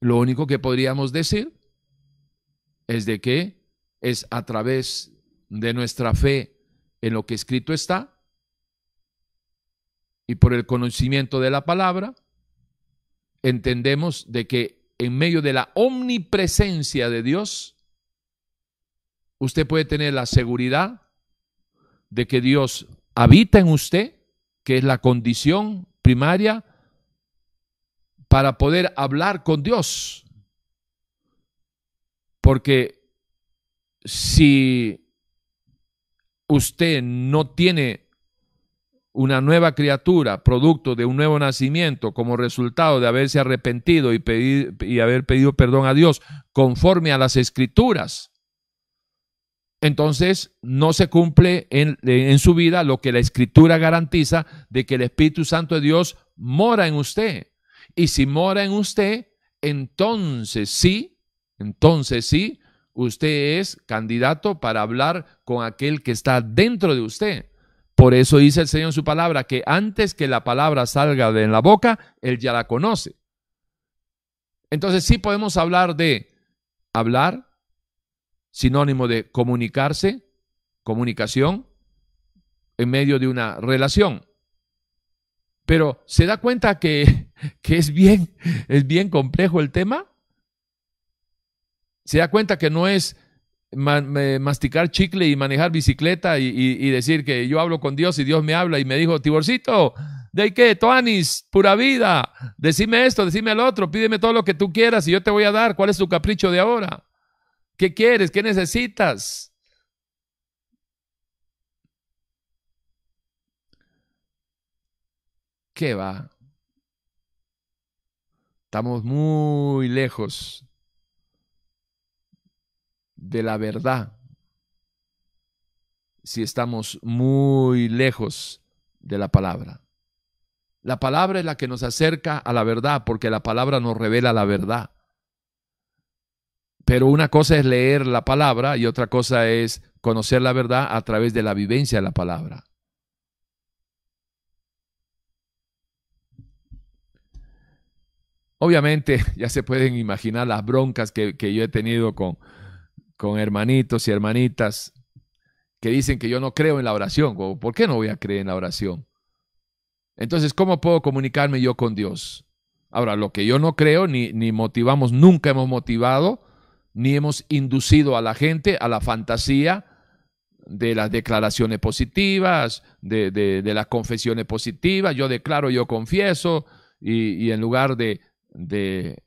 lo único que podríamos decir es de que es a través de nuestra fe en lo que escrito está y por el conocimiento de la palabra, entendemos de que en medio de la omnipresencia de Dios, usted puede tener la seguridad de que Dios habita en usted que es la condición primaria para poder hablar con Dios. Porque si usted no tiene una nueva criatura, producto de un nuevo nacimiento, como resultado de haberse arrepentido y, y haber pedido perdón a Dios conforme a las escrituras, entonces no se cumple en, su vida lo que la escritura garantiza de que el Espíritu Santo de Dios mora en usted. Y si mora en usted, entonces sí, entonces sí, usted es candidato para hablar con aquel que está dentro de usted. Por eso dice el Señor en su palabra que antes que la palabra salga de la boca, Él ya la conoce. Entonces sí podemos hablar de hablar, sinónimo de comunicarse, comunicación, en medio de una relación. Pero ¿se da cuenta que, que es, bien, es bien complejo el tema? ¿Se da cuenta que no es masticar chicle y manejar bicicleta y, decir que yo hablo con Dios y Dios me habla y me dijo, Tiborcito, ¿de qué? Toanis, pura vida, decime esto, decime el otro, pídeme todo lo que tú quieras y yo te voy a dar. ¿Cuál es tu capricho de ahora? ¿Qué quieres? ¿Qué necesitas? ¿Qué va? Estamos muy lejos de la verdad. Si estamos muy lejos de la palabra. La palabra es la que nos acerca a la verdad, porque la palabra nos revela la verdad. Pero una cosa es leer la palabra y otra cosa es conocer la verdad a través de la vivencia de la palabra. Obviamente ya se pueden imaginar las broncas que, yo he tenido con, con hermanitos y hermanitas que dicen que yo no creo en la oración. ¿Por qué no voy a creer en la oración? Entonces, ¿cómo puedo comunicarme yo con Dios? Ahora, lo que yo no creo, ni, ni motivamos, nunca hemos motivado, ni hemos inducido a la gente a la fantasía de las declaraciones positivas, de, de, las confesiones positivas. Yo declaro, yo confieso, y, en lugar de, de,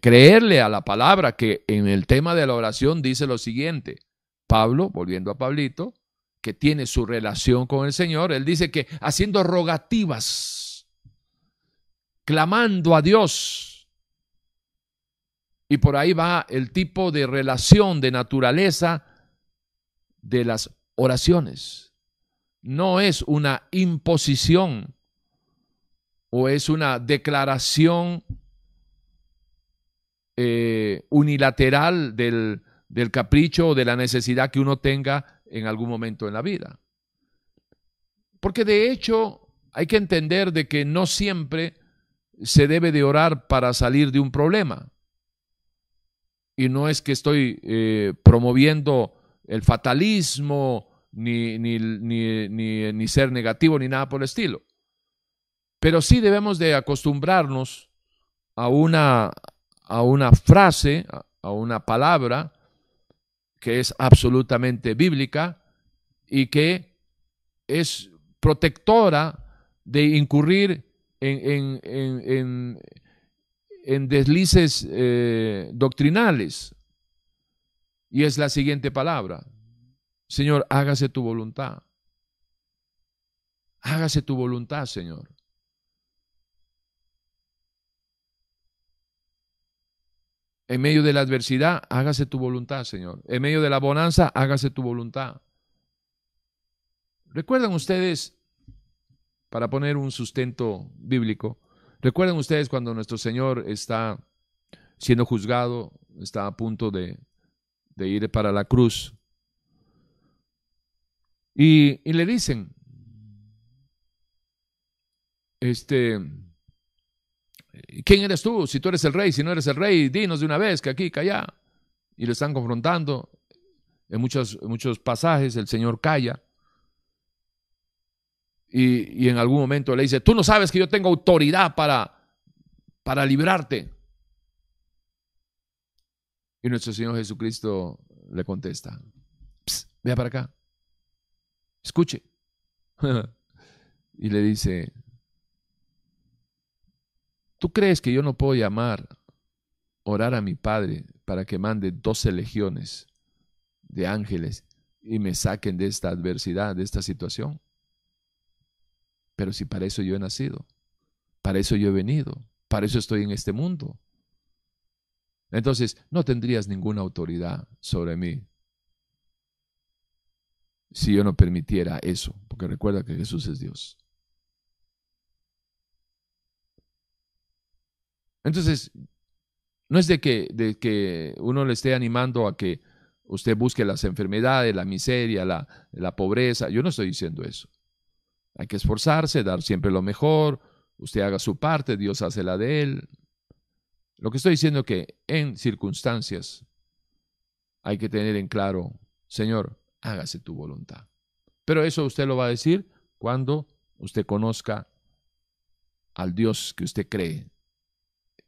creerle a la palabra que en el tema de la oración dice lo siguiente, Pablo, volviendo a Pablito, que tiene su relación con el Señor, él dice que haciendo rogativas, clamando a Dios, y por ahí va el tipo de relación, de naturaleza de las oraciones. No es una imposición o es una declaración eh, unilateral del, del capricho o de la necesidad que uno tenga en algún momento en la vida. Porque de hecho hay que entender de que no siempre se debe de orar para salir de un problema. Y no es que estoy eh, promoviendo el fatalismo, ni, ni, ni, ni, ser negativo, ni nada por el estilo. Pero sí debemos de acostumbrarnos a una, a una frase, a una palabra que es absolutamente bíblica y que es protectora de incurrir en, en, en, deslices eh, doctrinales. Y es la siguiente palabra. Señor, hágase tu voluntad. Hágase tu voluntad, Señor. En medio de la adversidad, hágase tu voluntad, Señor. En medio de la bonanza, hágase tu voluntad. ¿Recuerdan ustedes, para poner un sustento bíblico, recuerdan ustedes cuando nuestro Señor está siendo juzgado, está a punto de, ir para la cruz? Y, le dicen, este, ¿Quién eres tú? Si tú eres el rey, si no eres el rey, dinos de una vez que aquí, que allá. Y lo están confrontando. En muchos, muchos pasajes el Señor calla. Y, en algún momento le dice, tú no sabes que yo tengo autoridad para, para librarte. Y nuestro Señor Jesucristo le contesta, vea para acá, escuche. y le dice, ¿Tú crees que yo no puedo llamar, orar a mi Padre para que mande doce legiones de ángeles y me saquen de esta adversidad, de esta situación? Pero si para eso yo he nacido, para eso yo he venido, para eso estoy en este mundo. Entonces, no tendrías ninguna autoridad sobre mí si yo no permitiera eso, porque recuerda que Jesús es Dios. Entonces, no es de que, de que uno le esté animando a que usted busque las enfermedades, la miseria, la, la pobreza. Yo no estoy diciendo eso. Hay que esforzarse, dar siempre lo mejor. Usted haga su parte, Dios hace la de él. Lo que estoy diciendo es que en circunstancias hay que tener en claro, Señor, hágase tu voluntad. Pero eso usted lo va a decir cuando usted conozca al Dios que usted cree,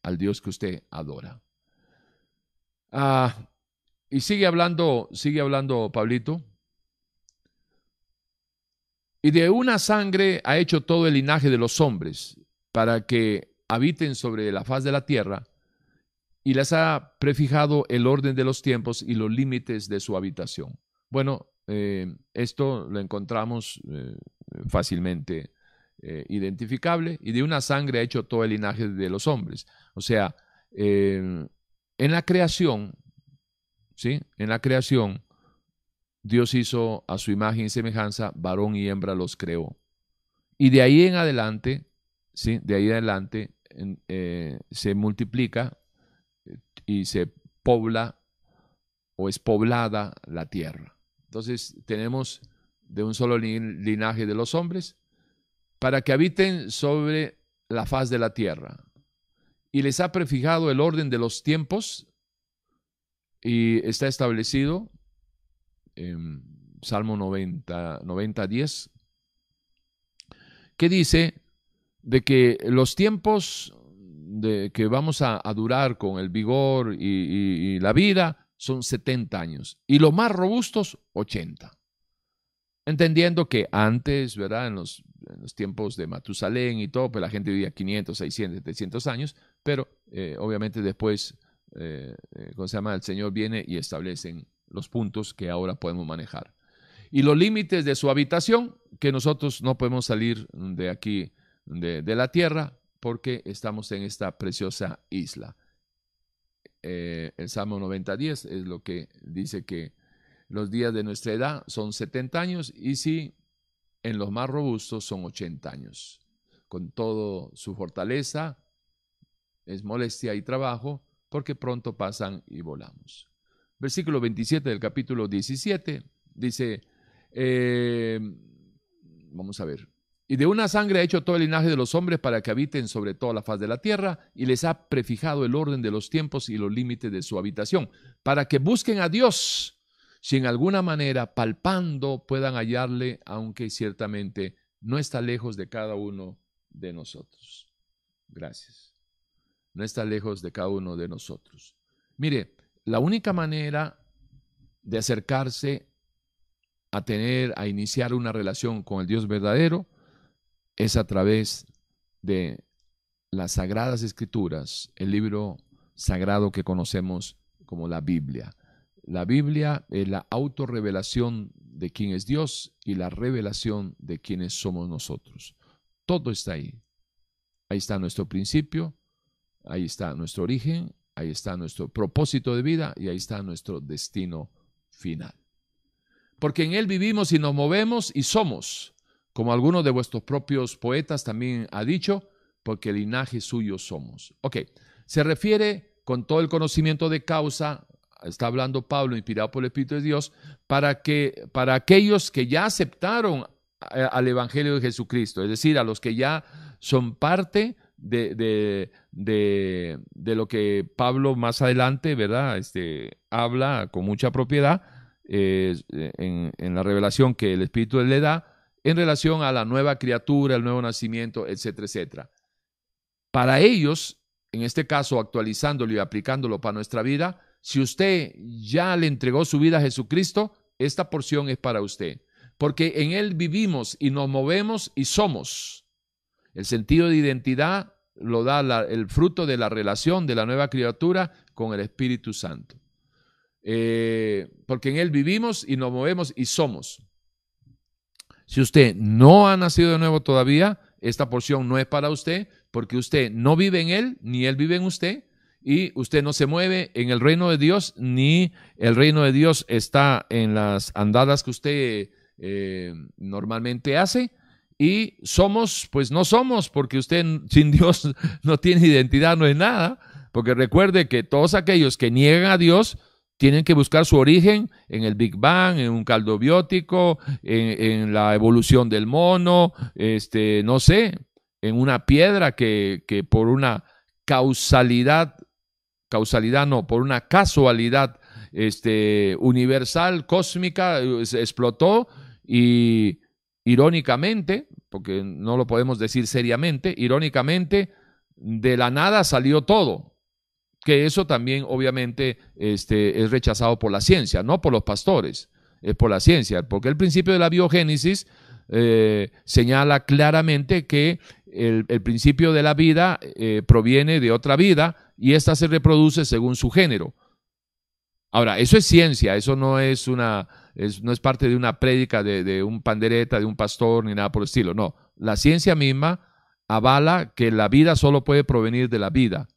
al Dios que usted adora. Ah, y sigue hablando, sigue hablando Pablito. Y de una sangre ha hecho todo el linaje de los hombres para que habiten sobre la faz de la tierra y les ha prefijado el orden de los tiempos y los límites de su habitación. Bueno, eh, esto lo encontramos eh, fácilmente eh, identificable y de una sangre ha hecho todo el linaje de los hombres. O sea, en la creación, ¿sí? En la creación, Dios hizo a su imagen y semejanza, varón y hembra los creó. Y de ahí en adelante, ¿sí? de ahí adelante eh, se multiplica eh, y se pobla o es poblada la tierra. Entonces tenemos de un solo linaje de los hombres para que habiten sobre la faz de la tierra. Y les ha prefijado el orden de los tiempos y está establecido en Salmo 90, 90 10, que dice de que los tiempos de que vamos a, durar con el vigor y, la vida son 70 años y los más robustos 80. Entendiendo que antes, ¿verdad? En los, tiempos de Matusalén y todo, pues la gente vivía 500, 600, 700 años, pero eh, obviamente después, eh, eh, ¿cómo se llama? El Señor viene y establecen los puntos que ahora podemos manejar. Y los límites de su habitación, que nosotros no podemos salir de aquí de, la tierra porque estamos en esta preciosa isla. Eh, el Salmo 90.10 es lo que dice que los días de nuestra edad son 70 años y si en los más robustos son 80 años. Con todo su fortaleza, es molestia y trabajo porque pronto pasan y volamos. Versículo 27 del capítulo 17 dice, eh, vamos a ver, y de una sangre ha hecho todo el linaje de los hombres para que habiten sobre toda la faz de la tierra, y les ha prefijado el orden de los tiempos y los límites de su habitación, para que busquen a Dios, si en alguna manera, palpando, puedan hallarle, aunque ciertamente no está lejos de cada uno de nosotros. Gracias. No está lejos de cada uno de nosotros. Mire, la única manera de acercarse a tener, a iniciar una relación con el Dios verdadero, es a través de las sagradas escrituras, el libro sagrado que conocemos como la Biblia. La Biblia es la autorrevelación de quién es Dios y la revelación de quiénes somos nosotros. Todo está ahí. Ahí está nuestro principio, ahí está nuestro origen, ahí está nuestro propósito de vida y ahí está nuestro destino final. Porque en Él vivimos y nos movemos y somos como algunos de vuestros propios poetas también ha dicho, porque linaje suyo somos. Ok, se refiere con todo el conocimiento de causa, está hablando Pablo, inspirado por el Espíritu de Dios, para, que, para aquellos que ya aceptaron al Evangelio de Jesucristo, es decir, a los que ya son parte de, de, lo que Pablo más adelante, ¿verdad? Este, habla con mucha propiedad eh, en, en la revelación que el Espíritu le da en relación a la nueva criatura, el nuevo nacimiento, etcétera, etcétera. Para ellos, en este caso actualizándolo y aplicándolo para nuestra vida, si usted ya le entregó su vida a Jesucristo, esta porción es para usted, porque en Él vivimos y nos movemos y somos. El sentido de identidad lo da el fruto de la relación de la nueva criatura con el Espíritu Santo. Eh, porque en Él vivimos y nos movemos y somos. Si usted no ha nacido de nuevo todavía, esta porción no es para usted, porque usted no vive en Él, ni Él vive en usted, y usted no se mueve en el reino de Dios, ni el reino de Dios está en las andadas que usted eh, normalmente hace. Y somos, pues no somos, porque usted sin Dios no tiene identidad, no es nada. Porque recuerde que todos aquellos que niegan a Dios tienen que buscar su origen en el Big Bang, en un caldo biótico, en, la evolución del mono, este, no sé, en una piedra que, que por una causalidad, causalidad no, por una casualidad este, universal, cósmica, explotó y irónicamente, porque no lo podemos decir seriamente, irónicamente, de la nada salió todo que eso también obviamente este, es rechazado por la ciencia, no por los pastores, es por la ciencia, porque el principio de la biogénesis eh, señala claramente que el, principio de la vida eh, proviene de otra vida y ésta se reproduce según su género. Ahora, eso es ciencia, eso no es una, no es parte de una prédica de, un pandereta, de un pastor, ni nada por el estilo. No, la ciencia misma avala que la vida solo puede provenir de la vida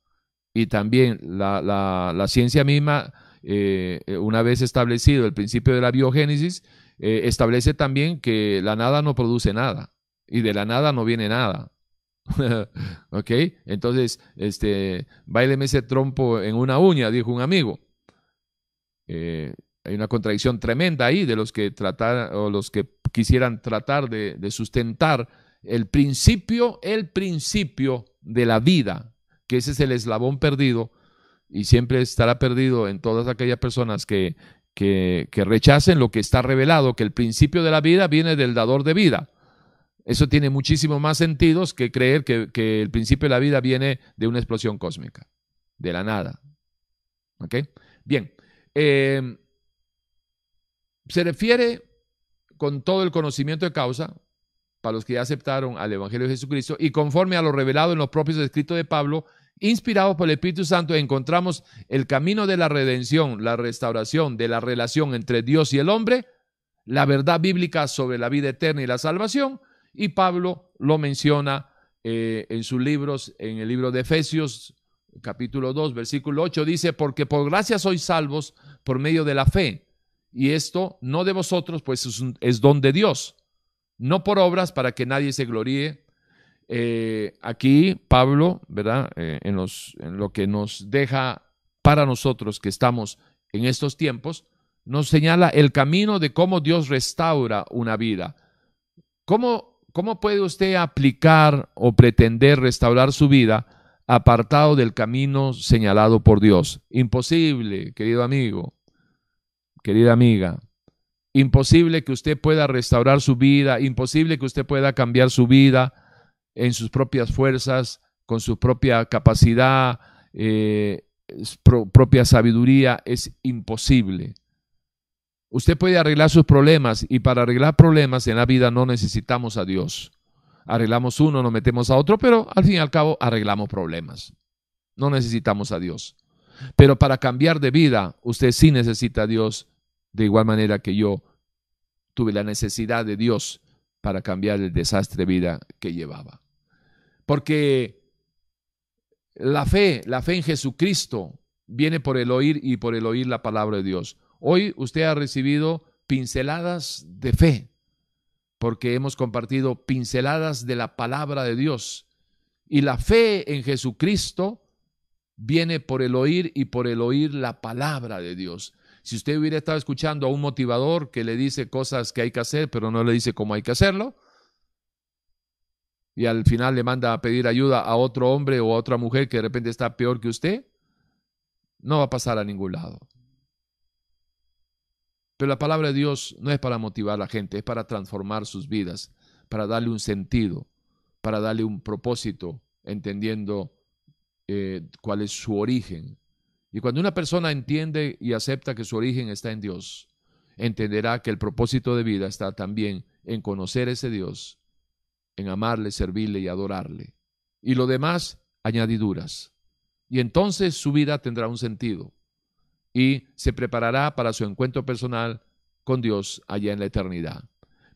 y también la, ciencia misma, eh, una vez establecido el principio de la biogénesis, eh, establece también que la nada no produce nada y de la nada no viene nada. ¿Ok? Entonces, este, baileme ese trompo en una uña, dijo un amigo. Eh, hay una contradicción tremenda ahí de los que tratar, o los que quisieran tratar de, sustentar el principio, el principio de la vida, que ese es el eslabón perdido y siempre estará perdido en todas aquellas personas que, que, rechacen lo que está revelado, que el principio de la vida viene del dador de vida. Eso tiene muchísimo más sentidos que creer que, el principio de la vida viene de una explosión cósmica, de la nada. ¿Ok? Bien. Em, se refiere con todo el conocimiento de causa, para los que ya aceptaron al Evangelio de Jesucristo, y conforme a lo revelado en los propios escritos de Pablo, inspirados por el Espíritu Santo, encontramos el camino de la redención, la restauración de la relación entre Dios y el hombre, la verdad bíblica sobre la vida eterna y la salvación, y Pablo lo menciona eh, en sus libros, en el libro de Efesios, capítulo 2, versículo 8, dice, porque por gracia sois salvos por medio de la fe, y esto no de vosotros, pues es, don de Dios, no por obras para que nadie se gloríe, eh, aquí Pablo, ¿verdad? Eh, en, los, en lo que nos deja para nosotros que estamos en estos tiempos, nos señala el camino de cómo Dios restaura una vida. ¿Cómo, ¿Cómo puede usted aplicar o pretender restaurar su vida apartado del camino señalado por Dios? Imposible, querido amigo, querida amiga. Imposible que usted pueda restaurar su vida, imposible que usted pueda cambiar su vida en sus propias fuerzas, con su propia capacidad, eh, propia sabiduría, es imposible. Usted puede arreglar sus problemas y para arreglar problemas en la vida no necesitamos a Dios. Arreglamos uno, nos metemos a otro, pero al fin y al cabo arreglamos problemas. No necesitamos a Dios. Pero para cambiar de vida, usted sí necesita a Dios de igual manera que yo tuve la necesidad de Dios para cambiar el desastre de vida que llevaba. Porque la fe, la fe en Jesucristo viene por el oír y por el oír la palabra de Dios. Hoy usted ha recibido pinceladas de fe, porque hemos compartido pinceladas de la palabra de Dios. Y la fe en Jesucristo viene por el oír y por el oír la palabra de Dios. Si usted hubiera estado escuchando a un motivador que le dice cosas que hay que hacer, pero no le dice cómo hay que hacerlo, y al final le manda a pedir ayuda a otro hombre o a otra mujer que de repente está peor que usted, no va a pasar a ningún lado. Pero la palabra de Dios no es para motivar a la gente, es para transformar sus vidas, para darle un sentido, para darle un propósito, entendiendo eh, cuál es su origen. Y cuando una persona entiende y acepta que su origen está en Dios, entenderá que el propósito de vida está también en conocer ese Dios en amarle, servirle y adorarle. Y lo demás, añadiduras. Y entonces su vida tendrá un sentido y se preparará para su encuentro personal con Dios allá en la eternidad.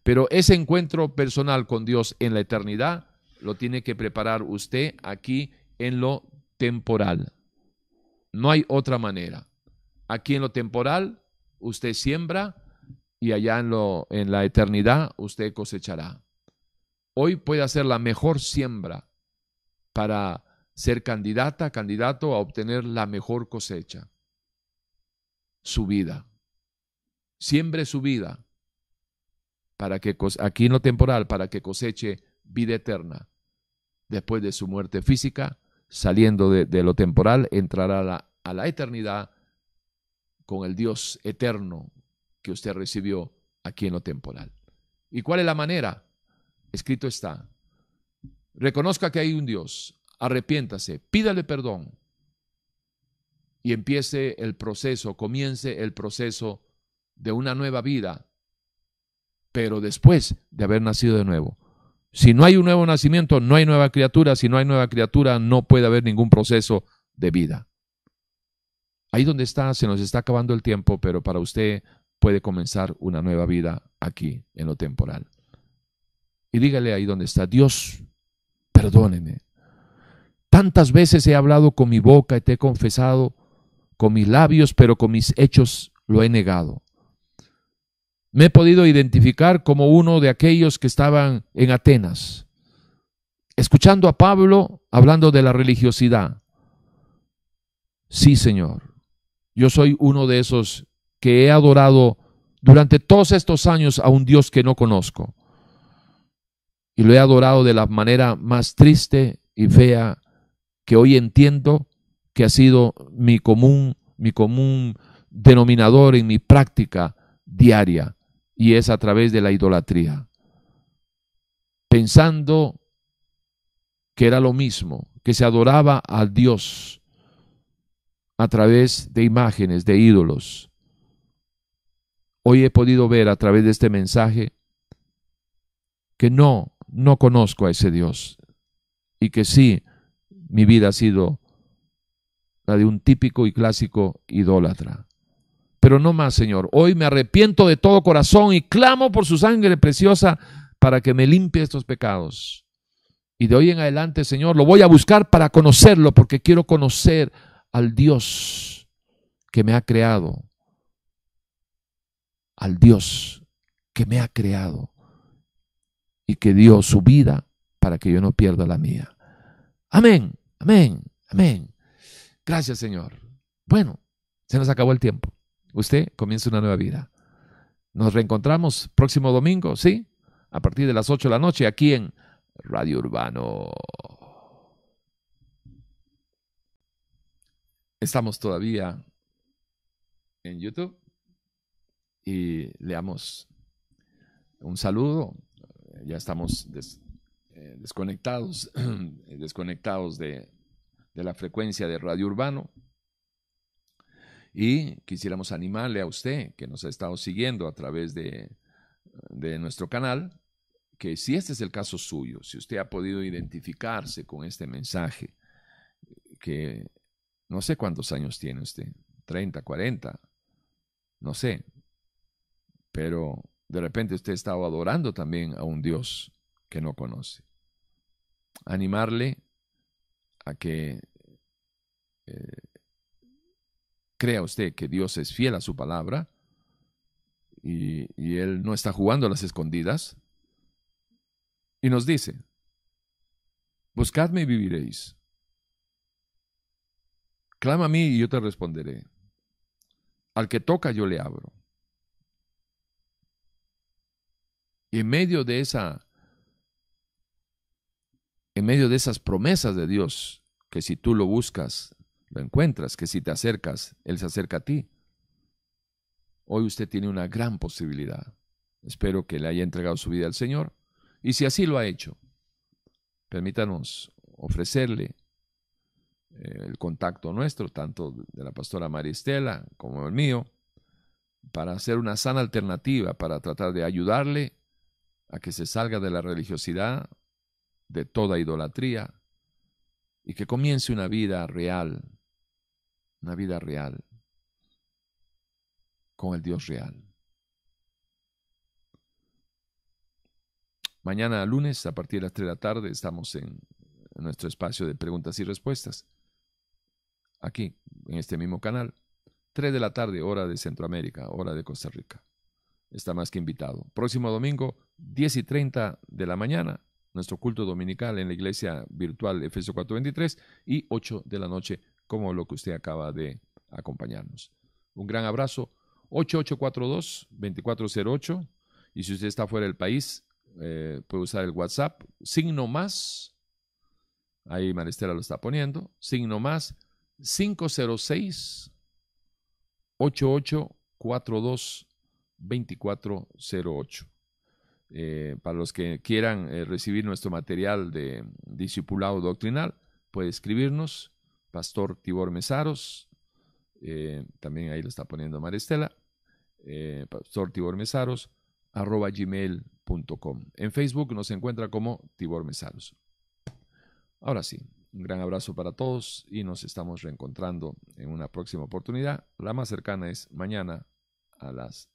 Pero ese encuentro personal con Dios en la eternidad lo tiene que preparar usted aquí en lo temporal. No hay otra manera. Aquí en lo temporal usted siembra y allá en, lo, en la eternidad usted cosechará hoy puede hacer la mejor siembra para ser candidata, candidato a obtener la mejor cosecha. Su vida. Siembre su vida para que aquí en lo temporal, para que coseche vida eterna. Después de su muerte física, saliendo de, lo temporal, entrará a la, a la eternidad con el Dios eterno que usted recibió aquí en lo temporal. ¿Y cuál es la manera? Escrito está. Reconozca que hay un Dios, arrepiéntase, pídale perdón y empiece el proceso, comience el proceso de una nueva vida, pero después de haber nacido de nuevo. Si no hay un nuevo nacimiento, no hay nueva criatura. Si no hay nueva criatura, no puede haber ningún proceso de vida. Ahí donde está, se nos está acabando el tiempo, pero para usted puede comenzar una nueva vida aquí, en lo temporal y dígale ahí donde está, Dios, perdóneme. Tantas veces he hablado con mi boca y te he confesado con mis labios, pero con mis hechos lo he negado. Me he podido identificar como uno de aquellos que estaban en Atenas, escuchando a Pablo hablando de la religiosidad. Sí, Señor, yo soy uno de esos que he adorado durante todos estos años a un Dios que no conozco. Y lo he adorado de la manera más triste y fea que hoy entiendo que ha sido mi común, mi común denominador en mi práctica diaria, y es a través de la idolatría. Pensando que era lo mismo, que se adoraba a Dios a través de imágenes, de ídolos. Hoy he podido ver a través de este mensaje que no, no conozco a ese Dios y que sí, mi vida ha sido la de un típico y clásico idólatra. Pero no más, Señor. Hoy me arrepiento de todo corazón y clamo por su sangre preciosa para que me limpie estos pecados. Y de hoy en adelante, Señor, lo voy a buscar para conocerlo, porque quiero conocer al Dios que me ha creado. Al Dios que me ha creado y que dio su vida para que yo no pierda la mía. Amén, amén, amén. Gracias, Señor. Bueno, se nos acabó el tiempo. Usted comienza una nueva vida. Nos reencontramos próximo domingo, ¿sí? A partir de las 8 de la noche aquí en Radio Urbano. Estamos todavía en YouTube y le damos un saludo. Ya estamos eh, desconectados, desconectados de, de la frecuencia de Radio Urbano. Y quisiéramos animarle a usted que nos ha estado siguiendo a través de, de nuestro canal, que si este es el caso suyo, si usted ha podido identificarse con este mensaje, que no sé cuántos años tiene usted, 30, 40, no sé, pero de repente usted estaba adorando también a un Dios que no conoce. Animarle a que eh, crea usted que Dios es fiel a su palabra y, Él no está jugando a las escondidas, y nos dice, buscadme y viviréis. Clama a mí y yo te responderé. Al que toca yo le abro. Y en medio de esa en medio de esas promesas de Dios, que si tú lo buscas, encuentras, que si te acercas, Él se acerca a ti. Hoy usted tiene una gran posibilidad. Espero que le haya entregado su vida al Señor y si así lo ha hecho, permítanos ofrecerle eh, el contacto nuestro, tanto de la pastora Maristela como el mío, para hacer una sana alternativa, para tratar de ayudarle a que se salga de la religiosidad, de toda idolatría, y que comience una vida real, una vida real, con el Dios real. Mañana lunes, a partir de las 3 de la tarde, estamos en, nuestro espacio de preguntas y respuestas. Aquí, en este mismo canal. 3 de la tarde, hora de Centroamérica, hora de Costa Rica. Está más que invitado. Próximo domingo, 10 y 30 de la mañana, nuestro culto dominical en la iglesia virtual Efesios 423 y 8 de la noche, como lo que usted acaba de acompañarnos. Un gran abrazo. 8842-2408. Y si usted está fuera del país, eh, puede usar el WhatsApp, signo más, ahí Maristela lo está poniendo, signo más 506 8842 2408. para los que quieran eh, recibir nuestro material de discipulado doctrinal, puede escribirnos, Pastor Tibor Mesaros, eh, también ahí lo está poniendo Maristela, Pastor Tibor Mesaros, arroba gmail.com. En Facebook nos encuentra como Tibor Mesaros. Ahora sí, un gran abrazo para todos y nos estamos reencontrando en una próxima oportunidad. La más cercana es mañana a las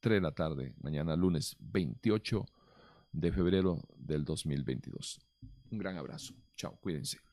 3 de la tarde, mañana lunes 28 de febrero del 2022. Un gran abrazo. Chao, cuídense.